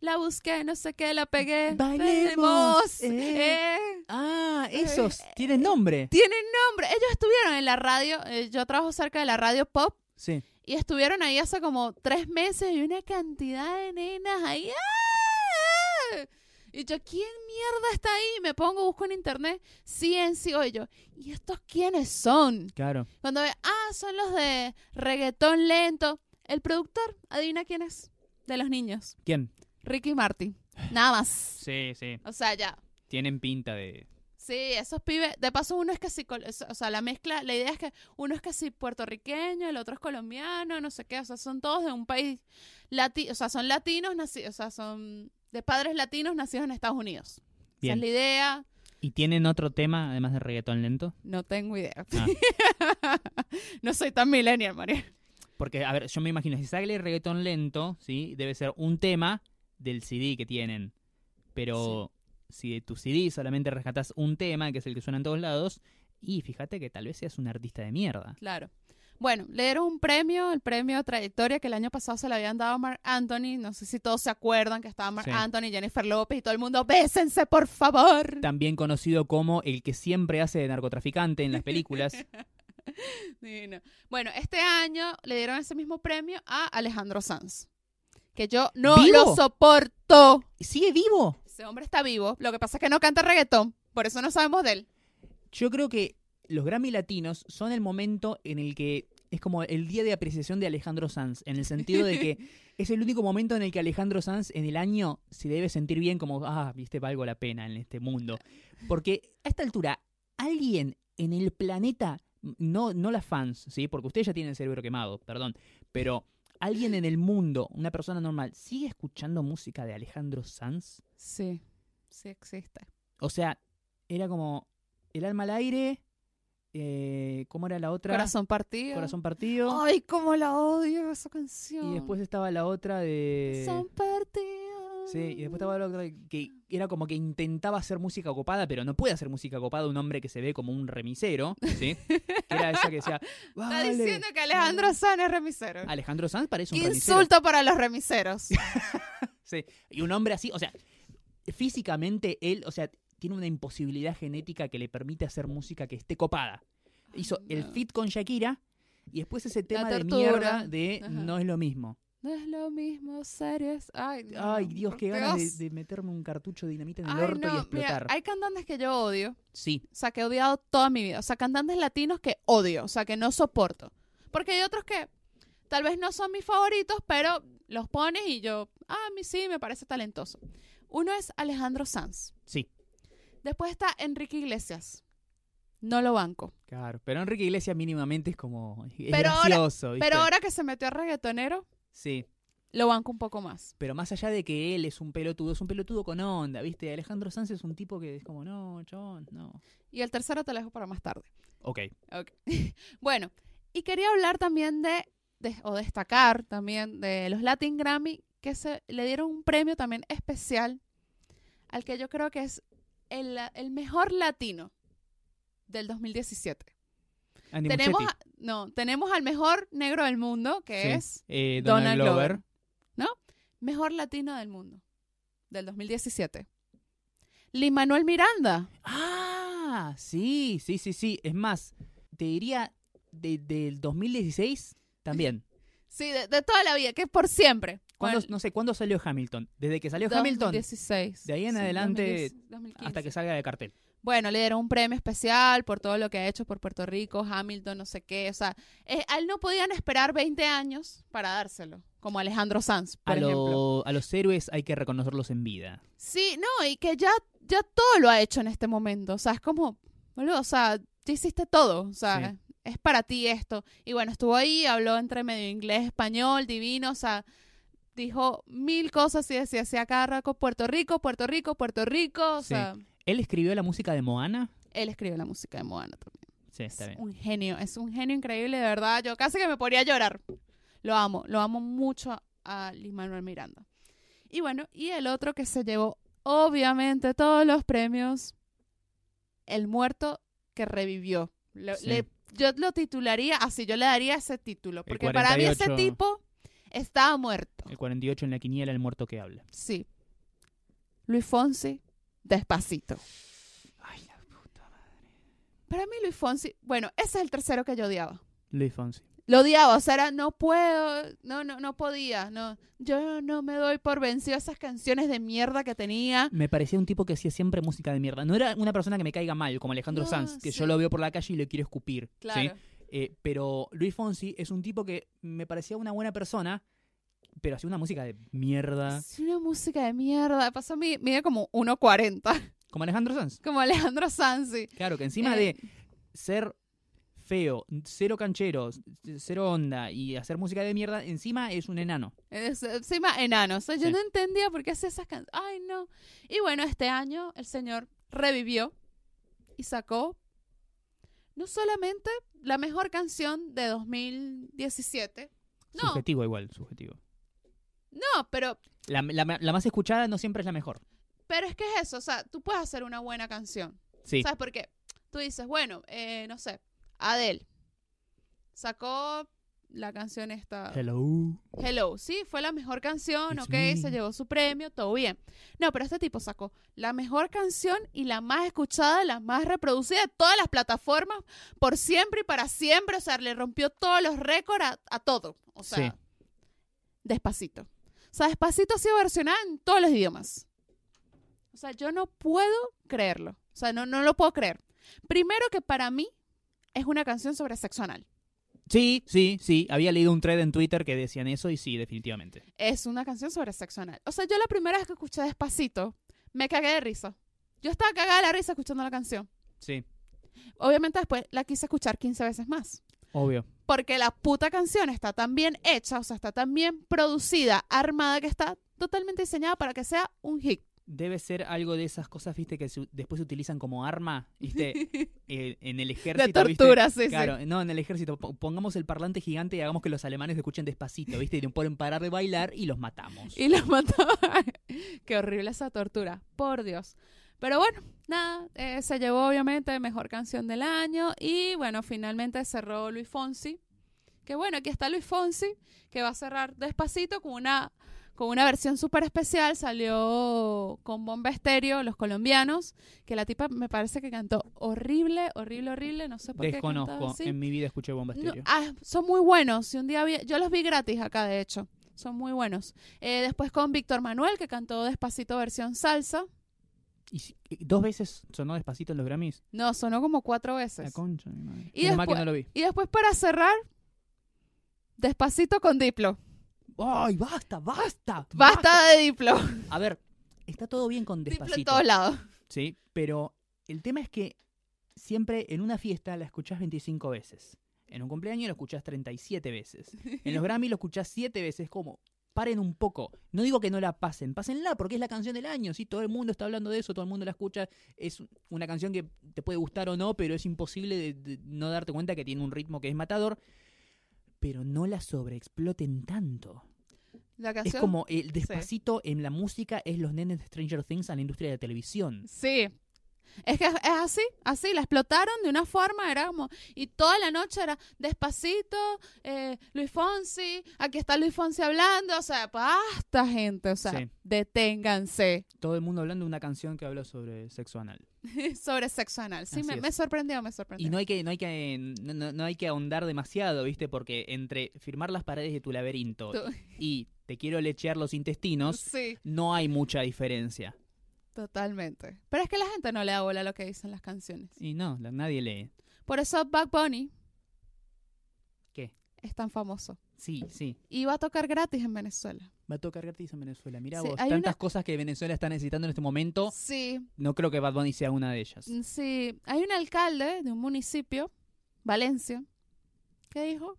La busqué, no sé qué, la pegué. Bailemos, eh. eh. Ah, esos. Tienen nombre. Tienen nombre. Ellos estuvieron en la radio. eh, yo trabajo cerca de la radio pop. Sí. Y estuvieron ahí hace como tres meses y una cantidad de nenas ahí. ¡ah! Y yo, ¿quién mierda está ahí? Me pongo, busco en internet. CNCO. Y yo, ¿y estos quiénes son? Claro. Cuando ve, ah, son los de reggaetón lento. El productor, adivina quién es. De los niños. ¿Quién? Ricky Martin. Nada más. Sí, sí. O sea, ya. Tienen pinta de. Sí, esos pibes. De paso, uno es casi. O sea, la mezcla. La idea es que uno es casi puertorriqueño, el otro es colombiano, no sé qué. O sea, son todos de un país. Lati o sea, son latinos, naci o sea, son de padres latinos nacidos en Estados Unidos. Esa es la idea. ¿Y tienen otro tema además de reggaetón lento? No tengo idea. Ah. no soy tan millennial, María. Porque, a ver, yo me imagino, si sale reggaetón lento, ¿sí? Debe ser un tema del CD que tienen. Pero si de tu CD solamente rescatas un tema, que es el que suena en todos lados, y fíjate que tal vez seas un artista de mierda. Claro. Bueno, le dieron un premio, el premio Trayectoria, que el año pasado se le habían dado a Mark Anthony. No sé si todos se acuerdan que estaba Mark Sí. Anthony, Jennifer López y todo el mundo. ¡Bésense, por favor! También conocido como el que siempre hace de narcotraficante en las películas. Divino. Bueno, este año le dieron ese mismo premio a Alejandro Sanz. Que yo no ¿Vivo? lo soporto. ¿Sigue vivo? Ese hombre está vivo. Lo que pasa es que no canta reggaetón. Por eso no sabemos de él. Yo creo que los Grammy Latinos son el momento en el que es como el día de apreciación de Alejandro Sanz, en el sentido de que es el único momento en el que Alejandro Sanz en el año se debe sentir bien como, ah, viste, valgo la pena en este mundo. Porque a esta altura, alguien en el planeta, no, no las fans, ¿sí? Porque ustedes ya tienen el cerebro quemado, perdón, pero alguien en el mundo, una persona normal, ¿sigue escuchando música de Alejandro Sanz? Sí, sí existe. O sea, era como el alma al aire, eh, ¿cómo era la otra? Corazón partido. Corazón partido. Ay, cómo la odio esa canción. y después estaba la otra de... Son partidos. Sí, y después estaba la otra que era como que intentaba hacer música copada, pero no puede hacer música copada un hombre que se ve como un remisero, ¿sí? Que era esa que decía, Está diciendo que Alejandro Sanz es remisero. Alejandro Sanz parece un Qué remisero. insulto para los remiseros. Sí. Y un hombre así, o sea, físicamente él, o sea, tiene una imposibilidad genética que le permite hacer música que esté copada. Hizo el no. fit con Shakira y después ese tema de mierda de Ajá. no es lo mismo. No es lo mismo series. Ay, no, Ay, Dios, qué ganas de, de meterme un cartucho de dinamita en el Ay, orto y explotar. Mira, hay cantantes que yo odio. Sí, O sea, que he odiado toda mi vida. O sea, cantantes latinos que odio. O sea, que no soporto. Porque hay otros que tal vez no son mis favoritos, pero los pones y yo, ah, a mí sí, me parece talentoso. Uno es Alejandro Sanz. sí. Después está Enrique Iglesias. No lo banco. Claro, pero Enrique Iglesias mínimamente es como es Pero ahora-. Pero ahora que se metió a reggaetonero, Sí. lo banco un poco más. Pero más allá de que él es un pelotudo, es un pelotudo con onda, ¿viste? Alejandro Sanz es un tipo que es como, no, chabón, no. Y el tercero te lo dejo para más tarde. Ok. Ok. bueno, y quería hablar también de, de- o destacar también de los Latin Grammy, que se le dieron un premio también especial al que yo creo que es el, el mejor latino del 2017. Andy Tenemos, a- no, tenemos al mejor negro del mundo, que Sí. es Eh, Donald Donald, Glover. Glover. mejor latino del mundo del 2017. Lin Manuel Miranda. Ah, sí, sí, sí, sí. Es más, te diría de- del 2016 también. Sí, de, de toda la vida, que es por siempre. ¿Cuándo- Bueno, no sé, ¿cuándo salió Hamilton? Desde que salió Hamilton 2016. de ahí en Sí, adelante 2010, 2015. hasta que salga de cartel. Bueno, le dieron un premio especial por todo lo que ha hecho por Puerto Rico, Hamilton, no sé qué. O sea, eh, a él no podían esperar 20 años para dárselo, como Alejandro Sanz, por A, ejemplo. lo- a los héroes hay que reconocerlos en vida. Sí, no, y que ya, ya todo lo ha hecho en este momento. O sea, es como, boludo, o sea, ya hiciste todo. O sea, Sí. es para ti esto. Y bueno, estuvo ahí, habló entre medio inglés, español, divino, o sea, dijo mil cosas y decía, decía cada rato Puerto Rico, Puerto Rico, Puerto Rico. O Sí. sea, Él escribió la música de Moana. él escribió la música de Moana también. Sí, está es bien. un genio, es un genio increíble, de verdad. Yo casi que me podría llorar. Lo amo, lo amo mucho a Lin Manuel Miranda. Y bueno, y el otro que se llevó, obviamente, todos los premios, El muerto que revivió. Sí. le- yo lo titularía así, yo le daría ese título, porque para mí ese 48. tipo estaba muerto. El 48 en la quiniela, el muerto que habla. Sí. Luis Fonsi, despacito. Ay, la puta madre. Para mí Luis Fonsi, bueno, ese es el tercero que yo odiaba. Luis Fonsi. Lo odiaba, o sea, era, no puedo, no, no, no podía, no. Yo no me doy por vencido a esas canciones de mierda que tenía. Me parecía un tipo que hacía siempre música de mierda. No era una persona que me caiga mal, como Alejandro No, Sanz, que sí. yo lo veo por la calle y le quiero escupir. ¿sí? Claro. Eh, pero Luis Fonsi es un tipo que me parecía una buena persona, pero hacía una música de mierda. Es una música de mierda. Pasó, mi- mide como 1.40, Como Alejandro Sanz. como Alejandro Sanzi. Claro, que encima Eh. de ser feo, cero cancheros, cero onda y hacer música de mierda, encima es un enano. Es- Encima enano. O sea, yo Sí. no entendía por qué hacía esas canciones. Ay, no. Y bueno, este año el señor revivió y sacó no solamente la mejor canción de 2017. No, Subjetivo igual, subjetivo. No, pero La, la- la más escuchada no siempre es la mejor. Pero es que es eso, o sea, tú puedes hacer una buena canción. Sí. ¿Sabes por qué? Tú dices, bueno, eh, no sé, Adele sacó la canción esta, Hello. Hello, sí, fue la mejor canción, It's ok, me. se llevó su premio, todo bien. No, pero este tipo sacó la mejor canción y la más escuchada, la más reproducida de todas las plataformas por siempre y para siempre, o sea, le rompió todos los récords a, a todo, o sea, Sí. despacito. O sea, despacito ha sido versionada en todos los idiomas. O sea, yo no puedo creerlo. O sea, no, no lo puedo creer. Primero que para mí es una canción sobre sexo anal. Sí, sí, sí. Había leído un thread en Twitter que decían eso y sí, definitivamente. Es una canción sobre sexo anal. O sea, yo la primera vez que escuché Despacito, me cagué de risa. Yo estaba cagada de la risa escuchando la canción. Sí, Obviamente después la quise escuchar 15 veces más. Obvio. Porque la puta canción está tan bien hecha, o sea, está tan bien producida, armada, que está totalmente diseñada para que sea un hit. Debe ser algo de esas cosas, viste, que se- después se utilizan como arma, viste, Eh, en el ejército. De ¿viste? tortura, sí, sí. Claro, no, en el ejército. Po- Pongamos el parlante gigante y hagamos que los alemanes escuchen despacito, ¿viste? Y no pueden parar de bailar y los matamos. Y los mataba. Qué horrible esa tortura, por Dios. Pero bueno, nada, eh, se llevó obviamente mejor canción del año y bueno, finalmente cerró Luis Fonsi. Que bueno, aquí está Luis Fonsi, que va a cerrar despacito con una, con una versión súper especial. Salió con Bomba Estéreo, los colombianos, que la tipa me parece que cantó horrible, horrible, horrible. No sé por qué. Desconozco. En mi vida escuché Bomba No, Estéreo. ah, son muy buenos. Si un día vi- yo los vi gratis acá, de hecho. Son muy buenos. Eh, después con Víctor Manuel, que cantó Despacito versión salsa. Y si- y dos veces sonó despacito en los Grammys. No, sonó como cuatro La veces. concha, de mi madre. Y Menos mal que después- no lo vi. Y después para cerrar, Despacito con Diplo. ¡Ay, basta, basta! Basta de Diplo. A ver, está todo bien con Diplo en despacito. todos lados. Sí, pero el tema es que siempre en una fiesta la escuchás 25 veces. En un cumpleaños lo escuchás 37 veces. En los Grammy lo escuchás 7 veces. Como, paren un poco. No digo que no la pasen, pásenla porque es la canción del año, sí, todo el mundo está hablando de eso, todo el mundo la escucha, es una canción que te puede gustar o no, pero es imposible de, de no darte cuenta que tiene un ritmo que es matador, pero no la sobreexploten tanto. La Es canción. como el despacito en la música es los nenes de Stranger Things a la industria de la televisión. Sí. Es que es así, así, la explotaron de una forma, era como, y toda la noche era despacito, eh, Luis Fonsi, aquí está Luis Fonsi hablando, o sea, basta gente, o sea, Sí. deténganse Todo el mundo hablando de una canción que habla sobre sexo anal. sobre sexo anal. Sí, me, sorprendió, me sorprendió. Y no hay que, no hay que, no, no- no hay que ahondar demasiado, ¿viste? Porque entre firmar las paredes de tu laberinto Tú- y te quiero lechear los intestinos, Sí, no hay mucha diferencia. Totalmente. Pero es que la gente no le da bola a lo que dicen las canciones. Y no, la- nadie lee. Por eso Bad Bunny ¿Qué? es tan famoso. Sí, sí. Y va a tocar gratis en Venezuela. Va a tocar gratis en Venezuela. Mira Sí, vos, hay tantas una- cosas que Venezuela está necesitando en este momento. Sí, No creo que Bad Bunny sea una de ellas. Mm, Sí, hay un alcalde de un municipio, Valencia, que dijo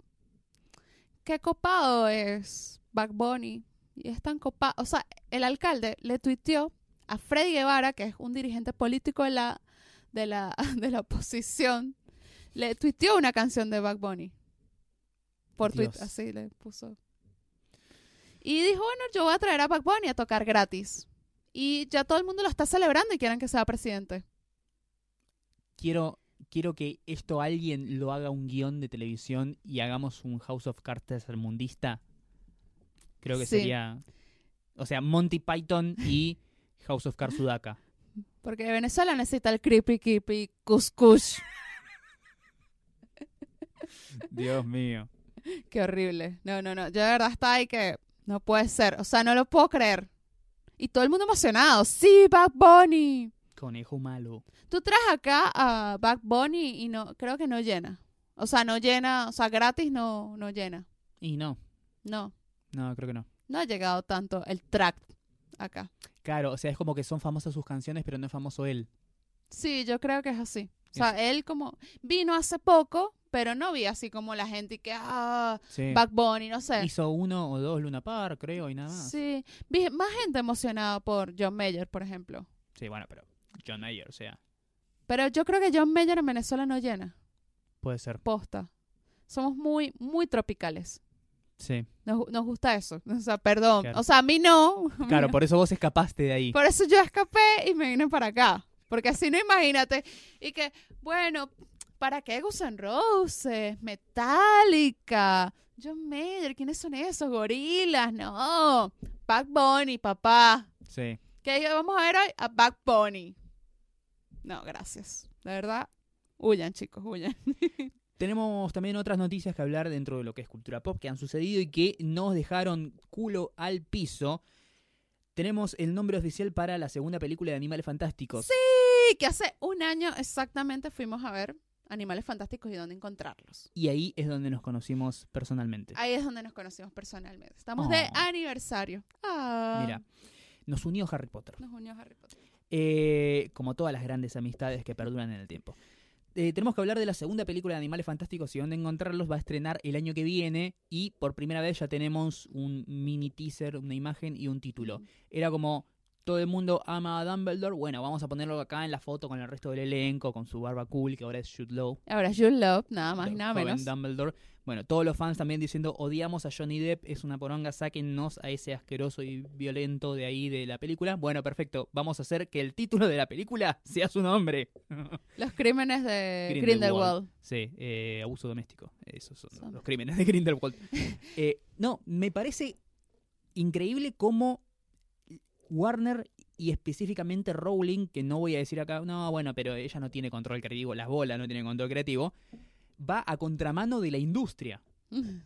qué copado es Bad Bunny. Y es tan copado. O sea, el alcalde le tuiteó a Freddy Guevara, que es un dirigente político de la, de la, de la oposición, le tuiteó una canción de Bad Bunny. Por Dios. Twitter, así le puso. Y dijo, bueno, yo voy a traer a Bad Bunny a tocar gratis. Y ya todo el mundo lo está celebrando y quieren que sea presidente. Quiero, quiero que esto alguien lo haga un guion de televisión y hagamos un House of Cards mundista. Creo que Sí. sería. O sea, Monty Python y House of Cards. Porque Venezuela necesita el creepy creepy cuscús. Dios mío. Qué horrible. No, no, no. Yo de verdad está ahí que no puede ser. O sea, no lo puedo creer. Y todo el mundo emocionado. Sí, Bad Bunny. Conejo malo. Tú traes acá a Bad Bunny y no, creo que no llena. O sea, no llena, o sea, gratis no, no llena. Y no, No, no, creo que no. no ha llegado tanto el track acá. Claro, o sea, es como que son famosas sus canciones, pero no es famoso él. Sí, yo creo que es así. O sea, él como vino hace poco, pero no vi así como la gente y que, ah, Sí. Bunny, no sé. Hizo uno o dos Luna Park, creo, y nada más. Sí, vi más gente emocionada por John Mayer, por ejemplo. Sí, bueno, pero John Mayer, o sea, Pero yo creo que John Mayer en Venezuela no llena, puede ser. posta. Somos muy, muy tropicales. Sí. Nos, nos gusta eso. O sea, perdón. Claro. O sea, a mí no. Claro, por eso vos escapaste de ahí. Por eso yo escapé y me vine para acá. Porque así no imagínate. Y que, bueno, ¿para qué Guns N' Roses? Metallica. John Mayer, ¿quiénes son esos? Gorilas, no. Back Bunny, papá. Sí. ¿Qué vamos a ver hoy? A Back Bunny. No, gracias. De verdad, huyan, chicos, huyan. Tenemos también otras noticias que hablar dentro de lo que es cultura pop que han sucedido y que nos dejaron culo al piso. Tenemos el nombre oficial para la segunda película de Animales Fantásticos. Sí, que hace un año exactamente fuimos a ver Animales Fantásticos y dónde encontrarlos. Y ahí es donde nos conocimos personalmente. Ahí es donde nos conocimos personalmente. Estamos Oh. de aniversario. Ah, Mira, nos unió Harry Potter. Nos unió Harry Potter. Eh, como todas las grandes amistades que perduran en el tiempo. Eh, tenemos que hablar de la segunda película de Animales Fantásticos y dónde encontrarlos. Va a estrenar el año que viene y por primera vez ya tenemos un mini teaser, una imagen y un título. Era como todo el mundo ama a Dumbledore. Bueno, vamos a ponerlo acá en la foto con el resto del elenco, con su barba cool, que ahora es Jude Law. Ahora, Jude Love, nada más nada menos. Dumbledore. Bueno, todos los fans también diciendo odiamos a Johnny Depp, es una poronga, sáquennos a ese asqueroso y violento de ahí de la película. Bueno, perfecto, vamos a hacer que el título de la película sea su nombre. Los crímenes de Grindelwald. Grindelwald. Sí, eh, abuso doméstico. Esos son Son. los crímenes de Grindelwald. Eh, no, me parece increíble cómo Warner y específicamente Rowling, que no voy a decir acá, no, bueno, pero ella no tiene control creativo, las bolas no tienen control creativo, va a contramano de la industria.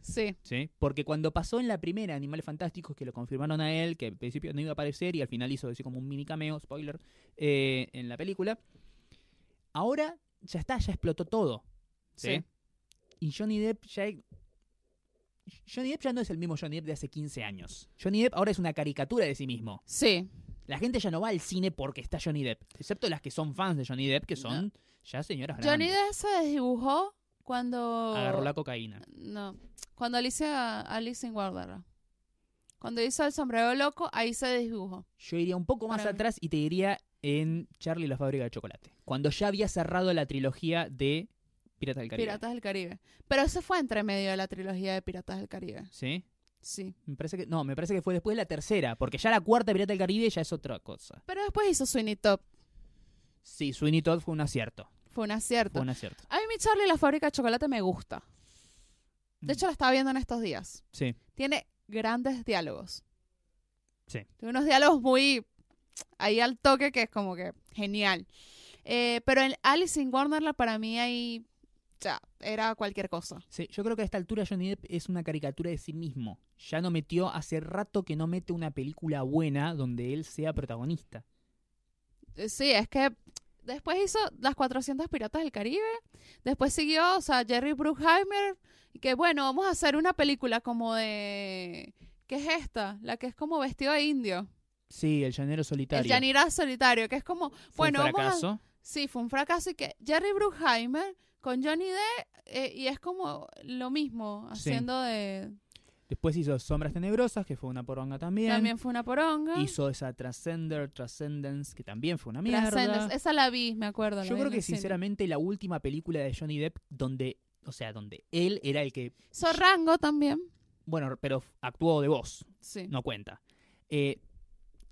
Sí. ¿sí? Porque cuando pasó en la primera Animales Fantásticos, que lo confirmaron a él, que al principio no iba a aparecer y al final hizo así como un mini cameo, spoiler, eh, en la película, ahora ya está, ya explotó todo. ¿sí? Sí. Y Johnny Depp ya... Johnny Depp ya no es el mismo Johnny Depp de hace 15 años. Johnny Depp ahora es una caricatura de sí mismo. Sí. La gente ya no va al cine porque está Johnny Depp, excepto las que son fans de Johnny Depp, que son ya señoras Johnny grandes. Depp se desdibujó cuando... Agarró la cocaína. No. Cuando Alicia, Alice in Wonderland. Cuando hizo el sombrero loco, ahí se dibujó. Yo iría un poco más Para mí. atrás y te diría en Charlie y la fábrica de chocolate. Cuando ya había cerrado la trilogía de Piratas del Caribe. Piratas del Caribe. Pero ese fue entre medio de la trilogía de Piratas del Caribe. ¿Sí? Sí. Me parece que, no, me parece que fue después de la tercera, porque ya la cuarta de Pirata del Caribe ya es otra cosa. Pero después hizo Sweeney Top. Sí, Sweeney Todd fue un acierto. Fue un acierto. Fue un acierto. A mí mi Charlie la fábrica de chocolate me gusta. De hecho, la estaba viendo en estos días. Sí. Tiene grandes diálogos. Sí. Tiene unos diálogos muy ahí al toque que es como que genial. Eh, pero en Alice in Wonderland para mí ahí ya era cualquier cosa. Sí, yo creo que a esta altura Johnny Depp es una caricatura de sí mismo. Ya no metió, hace rato que no mete una película buena donde él sea protagonista. Eh, Sí, es que después hizo Las 400 Piratas del Caribe. Después siguió, o sea, Jerry Bruckheimer. Y que bueno, vamos a hacer una película como de. ¿Qué es esta? La que es como vestido de indio. Sí, el llanero solitario. El Yanira solitario, que es como. Fue bueno, un vamos a- fracaso. Sí, fue un fracaso y que Jerry Bruckheimer con Johnny Depp eh, y es como lo mismo, Sí. haciendo de... Después hizo Sombras Tenebrosas, que fue una poronga también. También fue una poronga. Hizo esa Transcender, Transcendence, que también fue una mierda. Transcendence. Esa la vi, me acuerdo. Yo creo que sinceramente la última película de Johnny Depp donde, o sea, donde él era el que, Hizo Rango también. bueno, pero actuó de voz, Sí. no cuenta. Eh,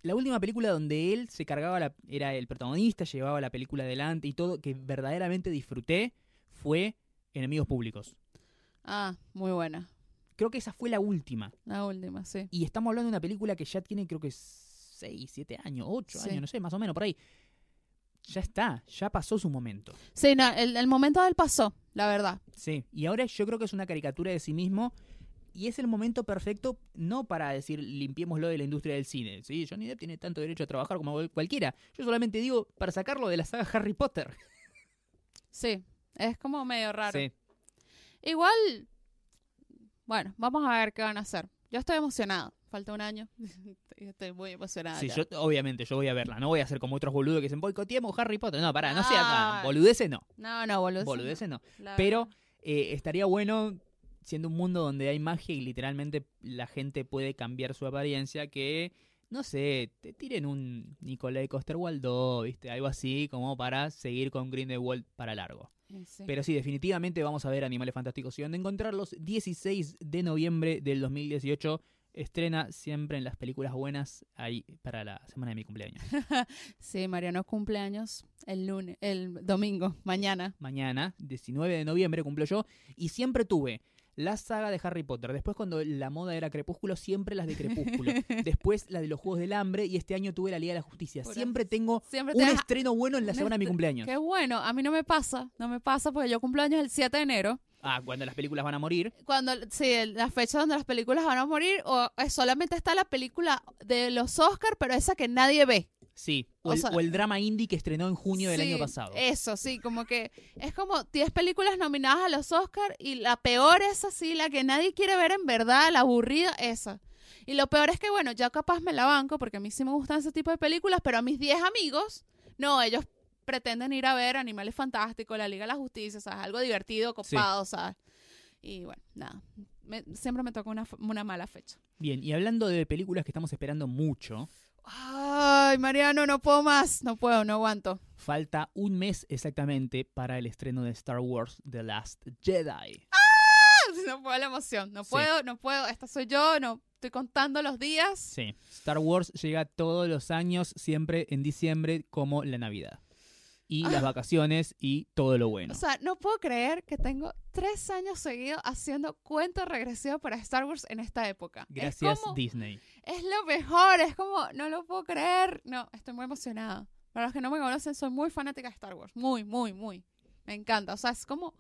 la última película donde él se cargaba, la, era el protagonista, llevaba la película adelante y todo, que verdaderamente disfruté, fue Enemigos Públicos. Ah, muy buena. Creo que esa fue la última. La última, sí. Y estamos hablando de una película que ya tiene, creo que 6, 7 años, 8 Sí. años, no sé, más o menos por ahí. Ya está, ya pasó su momento. Sí, no, el, el momento del pasó, la verdad. Sí, y ahora yo creo que es una caricatura de sí mismo y es el momento perfecto no para decir limpiémoslo de la industria del cine. Sí, Johnny Depp tiene tanto derecho a trabajar como cual- cualquiera. Yo solamente digo para sacarlo de la saga Harry Potter. Sí, es como medio raro. Sí. Igual, bueno, vamos a ver qué van a hacer. Yo estoy emocionada. Falta un año. estoy muy emocionada. Sí, ya. yo, obviamente yo voy a verla. No voy a hacer como otros boludos que dicen boicoteemos Harry Potter. No, pará, no sea acá. Boludeces no. No, no, boludo. Boludeces no. Pero eh, estaría bueno, siendo un mundo donde hay magia y literalmente la gente puede cambiar su apariencia, que, no sé, te tiren un Nicolai Coster-Waldau, ¿viste? Algo así como para seguir con Grindelwald para largo. Eh, sí. Pero sí, definitivamente vamos a ver Animales Fantásticos y donde encontrarlos 16 de noviembre del 2018. Estrena siempre en las películas buenas ahí para la semana de mi cumpleaños. Sí, Mariano cumpleaños el lunes, el domingo, mañana. mañana, 19 de noviembre, cumplo yo, y siempre tuve la saga de Harry Potter. Después, cuando la moda era Crepúsculo, siempre las de Crepúsculo. Después, la de los Juegos del Hambre, y este año tuve la Liga de la Justicia. Siempre tengo Siempre un te estreno bueno en la semana de mi cumpleaños. Qué bueno, a mí no me pasa, no me pasa porque yo cumplo años el 7 de enero. Ah, cuando las películas van a morir. Cuando, sí, la fecha donde las películas van a morir, o eh, solamente está la película de los Oscars, pero esa que nadie ve. Sí. O, O el, o el drama indie que estrenó en junio del Sí, año pasado. Eso, sí, como que es como 10 películas nominadas a los Oscars y la peor es así, la que nadie quiere ver en verdad, la aburrida, esa. Y lo peor es que, bueno, ya capaz me la banco porque a mí sí me gustan ese tipo de películas, pero a mis 10 amigos, no, ellos pretenden ir a ver Animales Fantásticos, La Liga de la Justicia, ¿sabes? Algo divertido, copado, ¿sabes? Y bueno, nada, me- siempre me toca una mala fecha. Bien, y hablando de películas que estamos esperando mucho, Ay, Mariano, no puedo más, no puedo, no aguanto. falta un mes exactamente para el estreno de Star Wars The Last Jedi. No puedo la emoción, no Sí. puedo, no puedo, esta soy yo, no estoy contando los días. Sí, Star Wars llega todos los años, siempre en diciembre, como la Navidad. Y las vacaciones y todo lo bueno. Ah. O sea, no puedo creer que tengo tres años seguidos haciendo cuento regresivo para Star Wars en esta época. Gracias, Es, como- Disney. es lo mejor, es como, no lo puedo creer. No, estoy muy emocionada. Para los que no me conocen, soy muy fanática de Star Wars. Muy, muy, muy. Me encanta. O sea, es como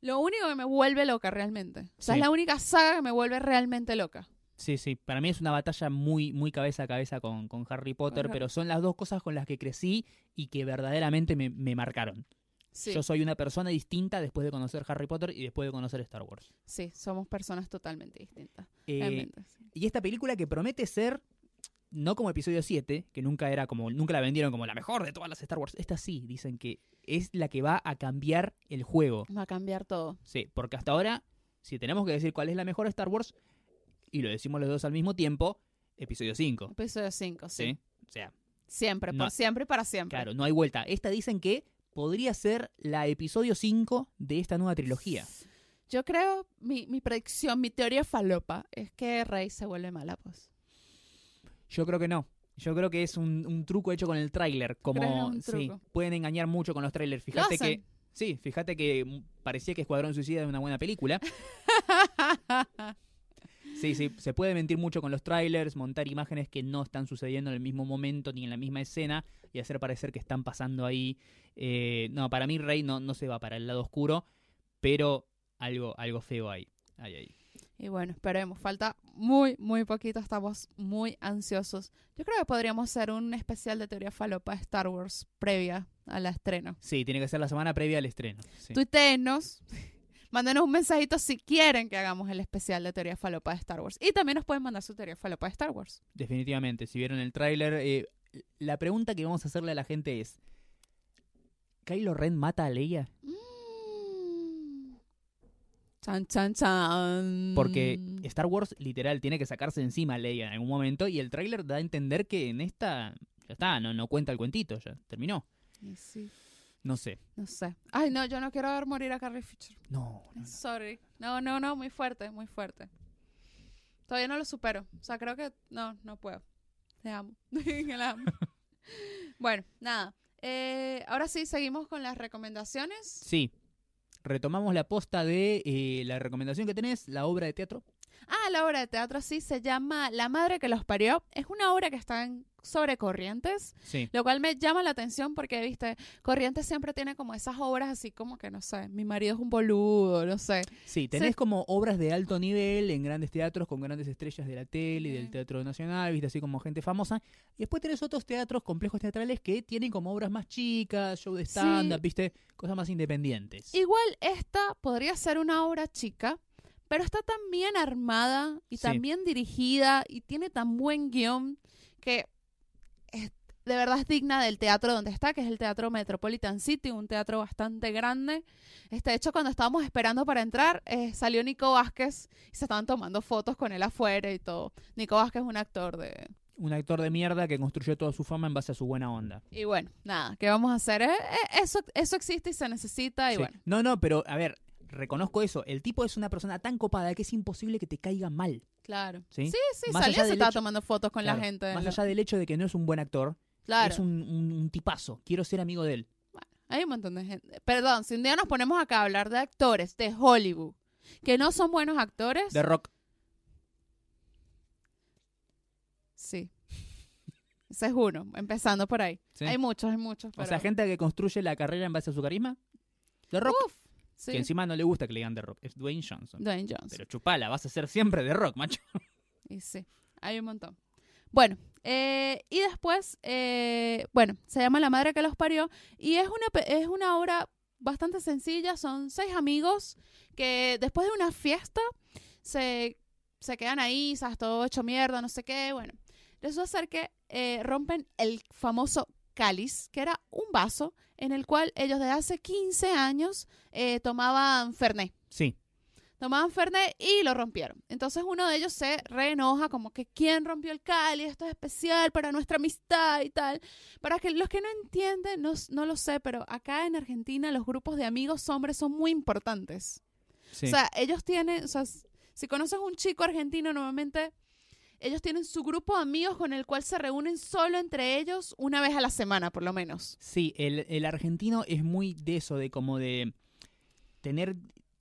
lo único que me vuelve loca realmente. O sea, Sí. es la única saga que me vuelve realmente loca. Sí, sí, para mí es una batalla muy, muy cabeza a cabeza con, con Harry Potter, Ajá. pero son las dos cosas con las que crecí y que verdaderamente me, me marcaron. Sí, Yo soy una persona distinta después de conocer Harry Potter y después de conocer Star Wars. sí, somos personas totalmente distintas. Eh, Realmente, sí. y esta película que promete ser, no como episodio 7, que nunca era como, nunca la vendieron como la mejor de todas las Star Wars. Esta sí, dicen que es la que va a cambiar el juego. Va a cambiar todo. Sí, porque hasta ahora, si tenemos que decir cuál es la mejor Star Wars, y lo decimos los dos al mismo tiempo, episodio 5. Episodio 5, sí. ¿Sí? O sea, Siempre, No. por siempre y para siempre. claro, no hay vuelta. Esta dicen que podría ser la episodio 5 de esta nueva trilogía. Yo creo, mi, mi predicción, mi teoría falopa, es que Rey se vuelve mala, pues. Yo creo que no. Yo creo que es un, un truco hecho con el tráiler. Como ¿Crees que es sí, pueden engañar mucho con los trailers. Lo Fíjate hacen. que. Sí, fíjate que parecía que Escuadrón Suicida era una buena película. Sí, sí, se puede mentir mucho con los trailers, montar imágenes que no están sucediendo en el mismo momento ni en la misma escena y hacer parecer que están pasando ahí. Eh, no, para mí Rey no, no se va para el lado oscuro, pero algo, algo feo hay. Hay ahí. Y bueno, esperemos. Falta muy, muy poquito. Estamos muy ansiosos. Yo creo que podríamos hacer un especial de teoría falopa de Star Wars previa al estreno. Sí, tiene que ser la semana previa al estreno. sí. Tuiteennos. Mándenos un mensajito si quieren que hagamos el especial de teoría falopa de Star Wars. Y también nos pueden mandar su teoría falopa de Star Wars. Definitivamente, si vieron el tráiler, eh, la pregunta que vamos a hacerle a la gente es, ¿Kylo Ren mata a Leia? Mm. Chan, chan, chan. Porque Star Wars literal tiene que sacarse encima a Leia en algún momento y el tráiler da a entender que en esta ya está, no, no cuenta el cuentito, ya terminó. Sí, No sé. no sé. Ay, no, yo no quiero ver morir a Carrie Fisher. No, no, no. Sorry. No, no, no, muy fuerte, muy fuerte. Todavía no lo supero. O sea, creo que no, no puedo. Te amo. La amo. bueno, nada. Eh, ahora sí, seguimos con las recomendaciones. Sí. Retomamos la posta de eh, la recomendación que tenés, la obra de teatro. Ah, la obra de teatro sí se llama La madre que los parió. Es una obra que está en sobre Corrientes, Sí. lo cual me llama la atención porque, viste, Corrientes siempre tiene como esas obras así como que, no sé, mi marido es un boludo, no sé. Sí, tenés Sí. como obras de alto nivel en grandes teatros con grandes estrellas de la tele y del teatro nacional, viste, así como gente famosa. Y después tenés otros teatros, complejos teatrales que tienen como obras más chicas, show de Sí. stand-up, viste, cosas más independientes. Igual esta podría ser una obra chica, pero está tan bien armada y Sí. tan bien dirigida y tiene tan buen guion que es- de verdad es digna del teatro donde está, que es el Teatro Metropolitan City, un teatro bastante grande. Este, de hecho, cuando estábamos esperando para entrar, eh, salió Nico Vázquez y se estaban tomando fotos con él afuera y todo. Nico Vázquez es un actor de... Un actor de mierda que construyó toda su fama en base a su buena onda. Y bueno, nada, ¿qué vamos a hacer? Eh, eh, eso, eso existe y se necesita y Sí. bueno. No, no, pero a ver, reconozco eso. El tipo es una persona tan copada que es imposible que te caiga mal. Claro. ¿Sí? Sí, sí, Más salió y allá se estaba hecho- tomando fotos con la gente. Más Lo- allá del hecho de que no es un buen actor, Claro. es un, un- un tipazo. Quiero ser amigo de él. Hay un montón de gente. Perdón, si un día nos ponemos acá a hablar de actores de Hollywood que no son buenos actores, De rock. sí. Ese es uno, empezando por ahí. ¿sí? Hay muchos, hay muchos. O pero- sea, gente que construye la carrera en base a su carisma. De rock. Uf, sí. Que encima no le gusta que le digan de rock. Es Dwayne Johnson. Dwayne Johnson. Pero chupala, vas a ser siempre de rock, macho. Y sí, hay un montón. Bueno, eh, y después, eh, bueno, se llama La Madre que los parió y es una, es una obra bastante sencilla. Son seis amigos que después de una fiesta se, se quedan ahí, ¿sabes? Todo hecho mierda, no sé qué. Bueno, resulta ser que eh, rompen el famoso cáliz, que era un vaso en el cual ellos desde hace 15 años eh, tomaban Fernet Sí. tomaban Fernet y lo rompieron. Entonces uno de ellos se reenoja como que quién rompió el cáliz, esto es especial para nuestra amistad y tal. Para que los que no entienden, no, no lo sé, pero acá en Argentina los grupos de amigos hombres son muy importantes. sí. O sea, ellos tienen, o sea, si conoces un chico argentino, normalmente ellos tienen su grupo de amigos con el cual se reúnen solo entre ellos una vez a la semana, por lo menos. Sí, el, el argentino es muy de eso, de como de tener,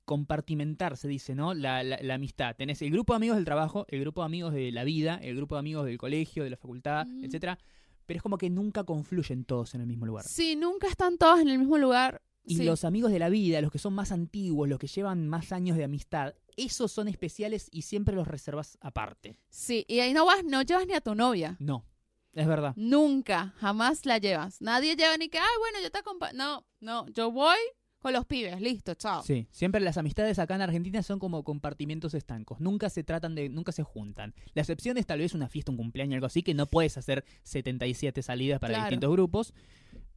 compartimentar, se dice, ¿no? La, la, la amistad. Tenés el grupo de amigos del trabajo, el grupo de amigos de la vida, el grupo de amigos del colegio, de la facultad, Mm. etcétera. Pero es como que nunca confluyen todos en el mismo lugar. Si nunca están todos en el mismo lugar. Y sí. los amigos de la vida, los que son más antiguos, los que llevan más años de amistad, esos son especiales y siempre los reservas aparte. Sí, y ahí no vas, no llevas ni a tu novia. No, es verdad. Nunca, jamás la llevas. Nadie lleva ni que, ay, bueno, yo te acompaño. No, no, yo voy con los pibes, listo, chao. Sí, siempre las amistades acá en Argentina son como compartimientos estancos. Nunca se tratan de, nunca se juntan. La excepción es tal vez una fiesta, un cumpleaños, algo así, que no puedes hacer 77 salidas para Claro. distintos grupos.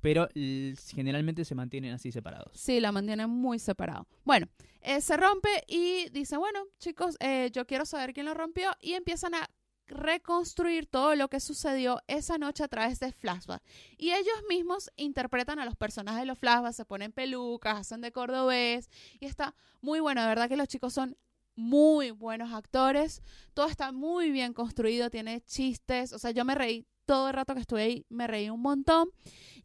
Pero generalmente se mantienen así separados. Sí, la mantienen muy separado. Bueno, eh, se rompe y dice, bueno, chicos, eh, yo quiero saber quién lo rompió y empiezan a reconstruir todo lo que sucedió esa noche a través de flashbacks. Y ellos mismos interpretan a los personajes de los flashbacks, se ponen pelucas, hacen de cordobés y está muy bueno. De verdad que los chicos son muy buenos actores. Todo está muy bien construido, tiene chistes. O sea, yo me reí todo el rato que estuve ahí, me reí un montón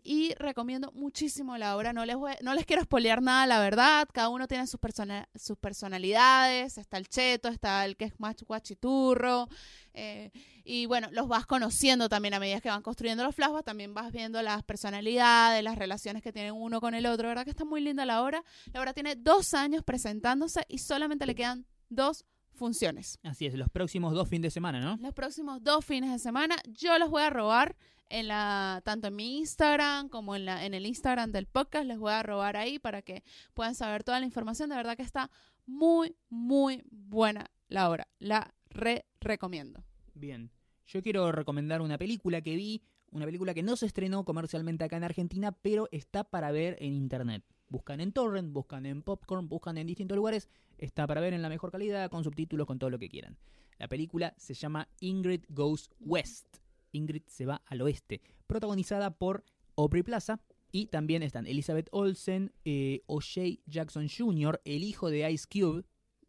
y recomiendo muchísimo la obra. No les, voy- no les quiero spoilear nada, la verdad. Cada uno tiene sus, persona- sus personalidades. Está el cheto, está el que es más guachiturro. eh, y bueno, los vas conociendo también a medida que van construyendo los flashbacks. También vas viendo las personalidades, las relaciones que tienen uno con el otro. ¿Verdad que está muy linda la obra? La obra tiene dos años presentándose y solamente le quedan dos funciones. Así es, los próximos dos fines de semana, ¿no? Los próximos dos fines de semana yo los voy a robar en la tanto en mi Instagram como en la en el Instagram del podcast les voy a robar ahí para que puedan saber toda la información. De verdad que está muy muy buena la obra. La re recomiendo. Bien. Yo quiero recomendar una película que vi, una película que no se estrenó comercialmente acá en Argentina, pero está para ver en internet. Buscan en Torrent, buscan en Popcorn, buscan en distintos lugares. Está para ver en la mejor calidad, con subtítulos, con todo lo que quieran. La película se llama Ingrid Goes West. Ingrid se va al oeste. Protagonizada por Aubrey Plaza. Y también están Elizabeth Olsen, eh, O'Shea Jackson Jr., el hijo de Ice Cube,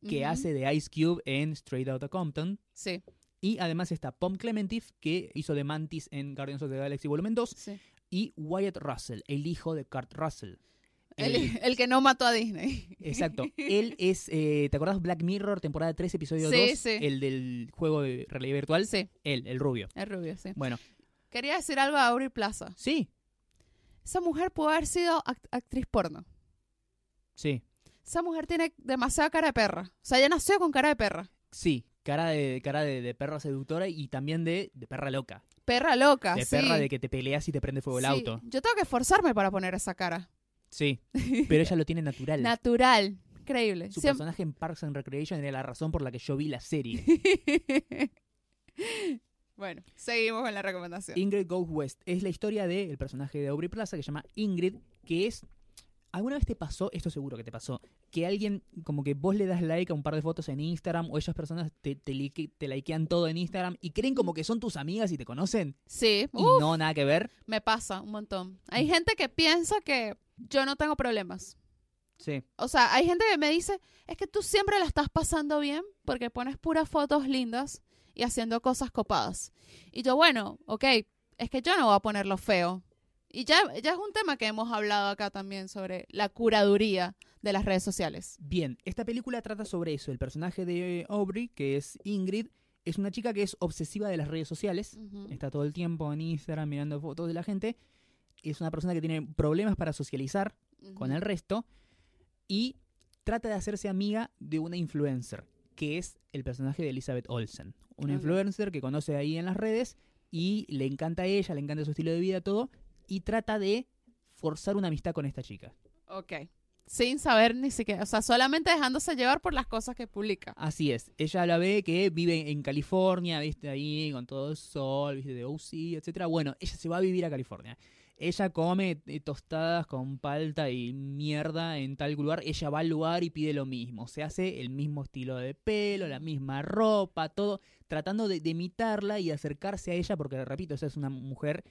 que hace de Ice Cube en Straight Outta Compton. Sí, Y además está Pom Clementif, que hizo de Mantis en Guardians of the Galaxy Volumen 2. sí. Y Wyatt Russell, el hijo de Kurt Russell. El, El- el que no mató a Disney. exacto. Él es, eh, ¿te acordás Black Mirror, temporada 3, episodio Sí, 2? sí. El del juego de realidad virtual. Sí, Él, el rubio. es rubio, sí. Bueno, Quería decir algo a Aubrey Plaza. sí, Esa mujer pudo haber sido act- actriz porno. sí, Esa mujer tiene demasiada cara de perra. O sea, ella nació con cara de perra. sí. Cara de, cara de, de perra seductora y también de, de perra loca. Perra loca, De sí. perra de que te peleas y te prende fuego el auto. Yo tengo que esforzarme para poner esa cara. Sí, pero ella lo tiene natural. Natural. Increíble. Su Siem- personaje en Parks and Recreation era la razón por la que yo vi la serie. bueno, seguimos con la recomendación. Ingrid Goes West es la historia del personaje de Aubrey Plaza que se llama Ingrid, que es... ¿Alguna vez te pasó, esto seguro que te pasó, que alguien, como que vos le das like a un par de fotos en Instagram o esas personas te, te, like- te likean todo en Instagram y creen como que son tus amigas y te conocen? Sí, Y uf, no, nada que ver. me pasa un montón. Hay gente que piensa que yo no tengo problemas. Sí, O sea, hay gente que me dice, es que tú siempre la estás pasando bien porque pones puras fotos lindas y haciendo cosas copadas. Y yo, bueno, ok, es que yo no voy a poner lo feo. Y ya, ya es un tema que hemos hablado acá también sobre la curaduría de las redes sociales. Bien, esta película trata sobre eso. El personaje de Aubrey, que es Ingrid, es una chica que es obsesiva de las redes sociales. Está todo el tiempo en Instagram mirando fotos de la gente. Es una persona que tiene problemas para socializar con el resto y trata de hacerse amiga de una influencer, que es el personaje de Elizabeth Olsen. Una influencer que conoce ahí en las redes y le encanta a ella, le encanta su estilo de vida, todo, y trata de forzar una amistad con esta chica. Ok. Sin saber ni siquiera, o sea, solamente dejándose llevar por las cosas que publica. Así es, ella la ve que vive en California, viste ahí con todo el sol, viste de OC, etcétera. Bueno, ella se va a vivir a California. Ella come eh, tostadas con palta y mierda en tal lugar. Ella va al lugar y pide lo mismo. Se hace el mismo estilo de pelo, la misma ropa, todo, tratando de, imitarla y acercarse a ella, porque repito, esa es una mujer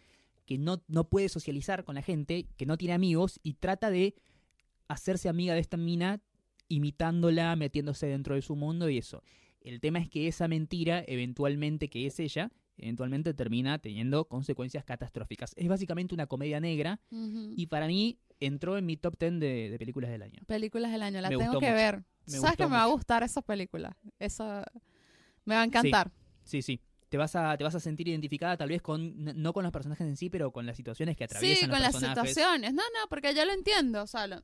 que no, no puede socializar con la gente, que no tiene amigos y trata de hacerse amiga de esta mina imitándola, metiéndose dentro de su mundo y eso. El tema es que esa mentira, eventualmente que es ella, eventualmente termina teniendo consecuencias catastróficas. Es básicamente una comedia negra y para mí entró en mi top 10 de, de películas del año. Películas del año, la Me tengo que mucho. ver. Me Sabes que me va a gustar esa película. Esa me va a encantar. Sí, sí. Te vas, a, te vas a sentir identificada tal vez con, no con los personajes en sí, pero con las situaciones que atraviesan Sí, los con las situaciones. No, no, porque yo lo entiendo. O sea, lo,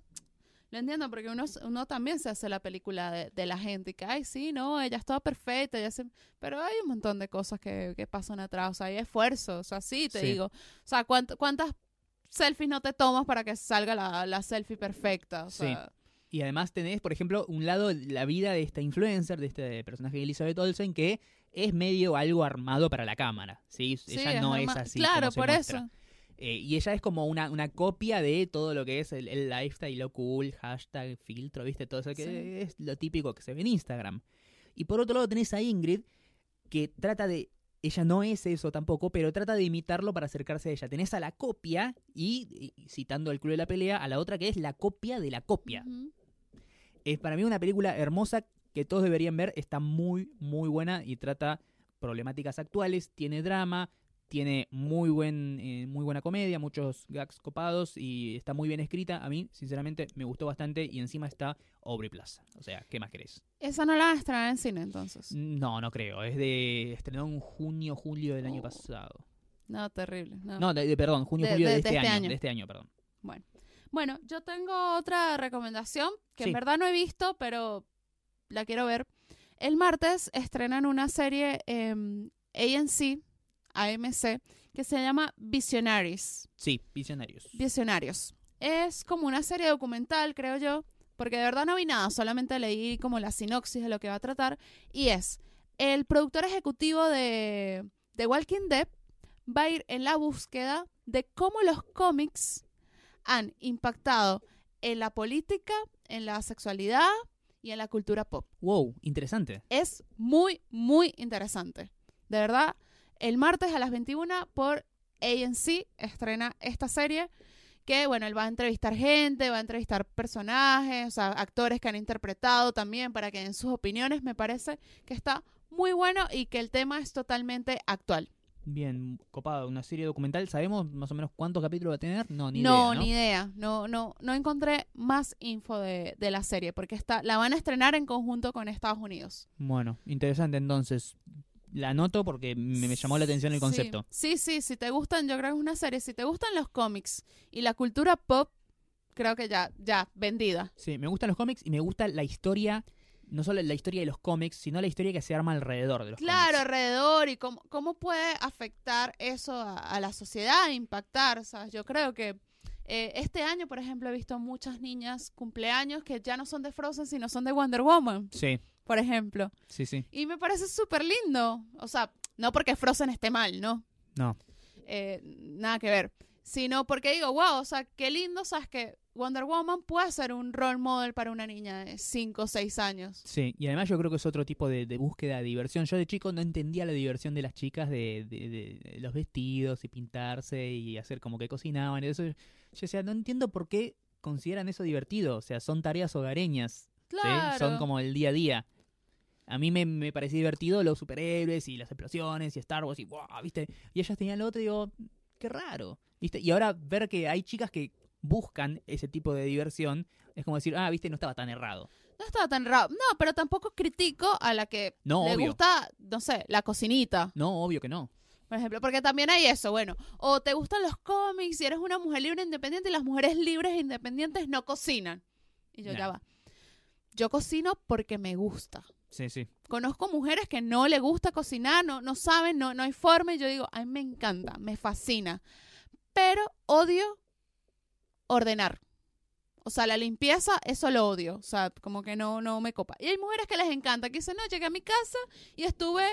lo entiendo porque uno, uno también se hace la película de, de la gente y que, ay, sí, no, ella es toda perfecta. Ella se... Pero hay un montón de cosas que, que pasan atrás. O sea, hay esfuerzo. O sea, sí, te Sí. digo. O sea, ¿cuánt- ¿cuántas selfies no te tomas para que salga la, la selfie perfecta? O Sí. sea, Y además tenés, por ejemplo, un lado la vida de esta influencer, de este personaje de Elizabeth Olsen, que es medio algo armado para la cámara, ¿sí? sí, Ella no es así. Claro, como se por muestra. eso. Eh, y ella es como una, una copia de todo lo que es el, el lifestyle, lo cool, hashtag, filtro, ¿viste? Todo eso que Sí. es lo típico que se ve en Instagram. Y por otro lado tenés a Ingrid, que trata de... Ella no es eso tampoco, pero trata de imitarlo para acercarse a ella. Tenés a la copia y, y citando el club de la pelea, a la otra que es la copia de la copia. Es para mí una película hermosa que todos deberían ver. Está muy, muy buena y trata problemáticas actuales. Tiene drama, tiene muy, buen, eh, muy buena comedia, muchos gags copados y está muy bien escrita. A mí, sinceramente, me gustó bastante y encima está Aubrey Plaza. O sea, ¿qué más querés? Esa no la van a estrenar en cine entonces. No, no creo. Es de estrenó en junio, julio del año Oh. pasado. No, terrible. No. No, de, de- perdón, junio, De- julio de, de- este, este año, año. De este año, perdón. Bueno, yo tengo otra recomendación que Sí. en verdad no he visto, pero la quiero ver. El martes estrenan una serie en ANC, AMC, que se llama Visionaries. Sí, Visionarios. Visionarios. Es como una serie documental, creo yo, porque de verdad no vi nada, solamente leí como la sinopsis de lo que va a tratar. Y es, el productor ejecutivo de, de Walking Dead va a ir en la búsqueda de cómo los cómics han impactado en la política, en la sexualidad y en la cultura pop. Wow, interesante. Es muy, muy interesante. De verdad, el martes a las 21 por ANC estrena esta serie que, bueno, él va a entrevistar gente, va a entrevistar personajes, o sea, actores que han interpretado también para que den sus opiniones. Me parece que está muy bueno y que el tema es totalmente actual. Bien, copado, una serie documental. ¿Sabemos más o menos cuántos capítulos va a tener? No, ni no, idea, ¿no? ni idea. No, no, no encontré más info de, de la serie porque está, la van a estrenar en conjunto con Estados Unidos. Bueno, interesante entonces. La anoto porque me, me llamó la atención el Sí. concepto. Sí, sí, si te gustan, yo creo que es una serie. Si te gustan los cómics y la cultura pop, creo que ya, ya, vendida. Sí, me gustan los cómics y me gusta la historia, no solo la historia de los cómics, sino la historia que se arma alrededor de los Claro, cómics. alrededor y cómo, cómo puede afectar eso a, a la sociedad, impactar, ¿sabes? Yo creo que eh, este año, por ejemplo, he visto muchas niñas cumpleaños que ya no son de Frozen, sino son de Wonder Woman, Sí, por ejemplo. sí, sí. Y me parece súper lindo. O sea, no porque Frozen esté mal, ¿no? No, Eh, nada que ver. Sino porque digo, wow, o sea, qué lindo, ¿sabes? Que Wonder Woman puede ser un role model para una niña de 5 o 6 años. sí. Y además yo creo que es otro tipo de, de búsqueda de diversión. Yo de chico no entendía la diversión de las chicas de, de- los vestidos y pintarse y hacer como que cocinaban. Y eso, yo decía, no entiendo por qué consideran eso divertido. O sea, son tareas hogareñas. ¿Sí? Son como el día a día. A mí me, me parecía divertido los superhéroes y las explosiones y Star Wars y ¡buah! ¿viste? Y ellas tenían lo otro y digo, qué raro, ¿viste? Y ahora ver que hay chicas que buscan ese tipo de diversión es como decir, ah, ¿viste? No estaba tan errado. No estaba tan raro. No, pero tampoco critico a la que No, le obvio. gusta, no sé, la cocinita, No, obvio que no. por ejemplo. Porque también hay eso, bueno. O te gustan los cómics y eres una mujer libre e independiente y las mujeres libres e independientes no cocinan. Y yo Nah. ya va. Yo cocino porque me gusta. Sí, sí. Conozco mujeres que no le gusta cocinar, no, no saben, no, no hay forma. Y yo digo, a mí me encanta, me fascina. Pero odio ordenar. O sea, la limpieza, eso lo odio. O sea, como que no, no me copa. Y hay mujeres que les encanta, que dicen, no, llegué a mi casa y estuve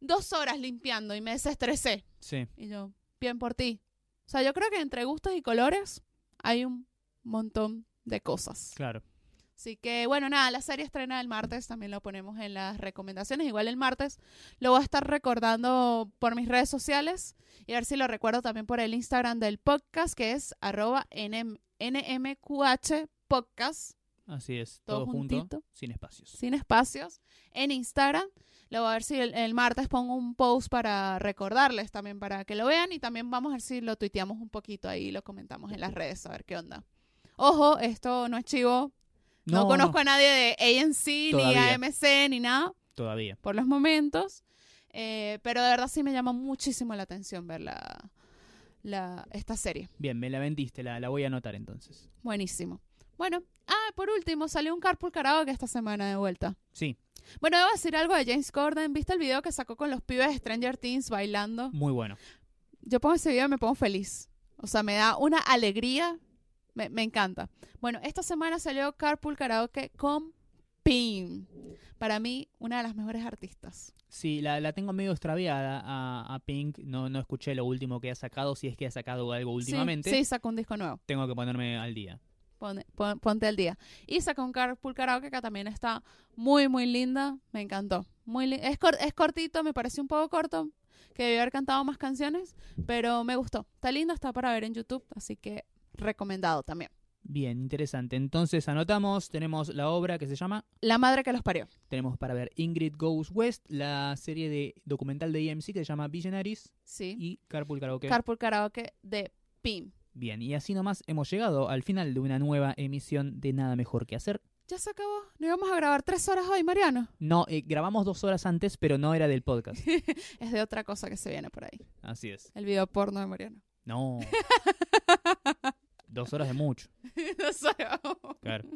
dos horas limpiando y me desestresé. Sí. Y yo, bien por ti. O sea, yo creo que entre gustos y colores hay un montón de cosas. Claro. Así que bueno, nada, la serie estrena el martes, también lo ponemos en las recomendaciones. Igual el martes lo voy a estar recordando por mis redes sociales y a ver si lo recuerdo también por el Instagram del podcast, que es arroba NM NMQH podcast, Así es. Todo Todo, juntito. sin espacios. sin espacios, en Instagram. Lo voy a ver si el, el martes pongo un post para recordarles también para que lo vean y también vamos a ver si lo tuiteamos un poquito ahí, lo comentamos en las redes, a ver qué onda. Ojo, esto no es chivo, no, conozco a nadie de ANC, ni. AMC, ni nada, Todavía. por los momentos. Eh, pero de verdad sí me llama muchísimo la atención ver la, la, esta serie. Bien, me la vendiste, la, la voy a anotar entonces. Buenísimo. Bueno, ah, por último, salió un Carpool Karaoke esta semana de vuelta. Sí, Bueno, debo decir algo de James Corden. ¿Viste el video que sacó con los pibes de Stranger Things bailando? muy bueno. Yo pongo ese video y me pongo feliz. O sea, me da una alegría. Me, me encanta. Bueno, esta semana salió Carpool Karaoke con Pim. para mí, una de las mejores artistas. Sí, la, la tengo medio extraviada a, a Pink. No, no escuché lo último que ha sacado, si es que ha sacado algo Sí, últimamente. Sí, sacó un disco nuevo. Tengo que ponerme al día. Pone- pon- ponte al día. Y sacó un Carpool Karaoke que también está muy, muy linda. Me encantó. Muy li- es, cor- es cortito, me pareció un poco corto. Que debió haber cantado más canciones, pero me gustó. Está lindo, está para ver en YouTube, así que recomendado también. Bien, interesante. Entonces anotamos, tenemos la obra que se llama, La madre que los parió. tenemos para ver Ingrid Goes West, la serie de documental de EMC que se llama Visionaries Sí. y Carpool Karaoke. Carpool Karaoke de Pim. Bien, y así nomás hemos llegado al final de una nueva emisión de Nada Mejor que Hacer. Ya se acabó. No íbamos a grabar tres horas hoy, Mariano. No, eh, grabamos dos horas antes, pero no era del podcast. Es de otra cosa que se viene por ahí. Así es. El video porno de Mariano. No. dos horas de mucho. No sé. Claro.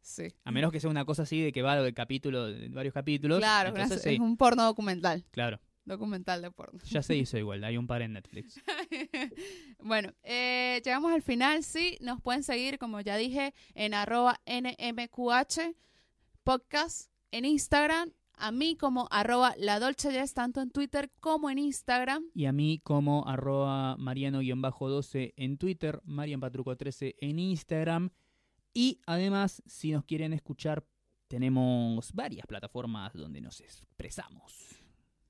Sí. A menos que sea una cosa así de que va de capítulo, de varios capítulos. Claro, entonces sí. es un porno documental. Claro. Documental de porno. Ya se hizo igual, hay un par en Netflix. bueno, eh, llegamos al final, sí. Nos pueden seguir, como ya dije, en arroba NMQH podcast en Instagram. A mí como arroba la Dolce Jazz, tanto en Twitter como en Instagram. Y a mí como arroba mariano-12 en Twitter, marianpatruco13 en Instagram. Y además, si nos quieren escuchar, tenemos varias plataformas donde nos expresamos.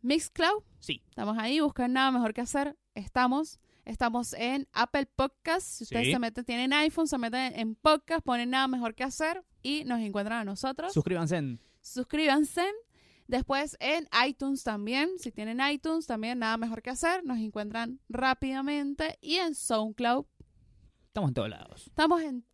Mixcloud, Sí, estamos ahí, buscan nada mejor que hacer. Estamos. Estamos en Apple Podcasts. Si ustedes Sí. se meten, tienen iPhone, se meten en podcast, ponen nada mejor que hacer y nos encuentran a nosotros. suscríbanse. suscríbanse. Después en iTunes también, si tienen iTunes también nada mejor que hacer, nos encuentran rápidamente y en SoundCloud Estamos en todos lados. estamos en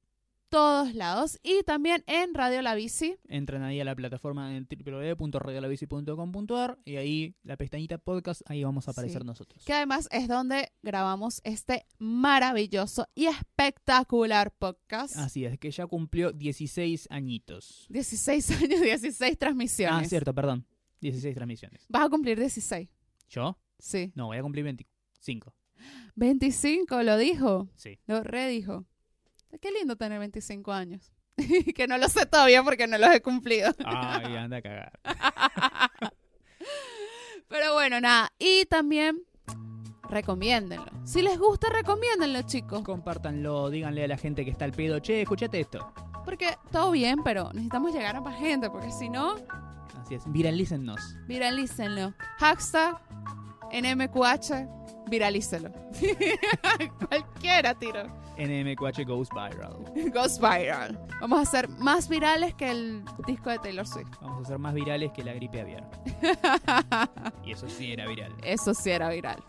todos lados y también en Radio La Bici. Entran ahí a la plataforma en www.radiolabici.com.ar y ahí la pestañita podcast, ahí vamos a aparecer Sí. nosotros. que además es donde grabamos este maravilloso y espectacular podcast. Así es, que ya cumplió 16 añitos. 16 años, 16 transmisiones. Ah, cierto, perdón. 16 transmisiones. Vas a cumplir 16. ¿Yo? Sí. No, voy a cumplir 25. 25, lo dijo. Sí. Lo redijo. Qué lindo tener 25 años. que no lo sé todavía porque no los he cumplido. Ay, anda a cagar. Pero bueno, nada. Y también recomiéndenlo. Si les gusta, recomiéndenlo, chicos. Compártanlo, díganle a la gente que está al pedo, che, escuchate esto. Porque todo bien, pero necesitamos llegar a más gente. Porque si no, Así es, viralícennos. viralícenlo. Hashtag NMQH, viralícelo. Cualquiera tiro. NMQH goes viral. Goes viral. Vamos a ser más virales que el disco de Taylor Swift. Vamos a ser más virales que la gripe aviar. Y eso sí era viral. Eso sí era viral.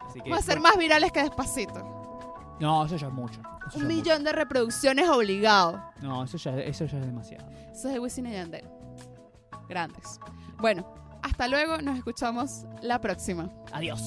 Así que, Vamos a ser más virales que despacito. No, eso ya es mucho. Eso ya Un es millón de reproducciones obligado. No, eso ya, eso ya es demasiado. Eso es de Wisin y Yandel. Grandes. Bueno, hasta luego. Nos escuchamos la próxima. Adiós.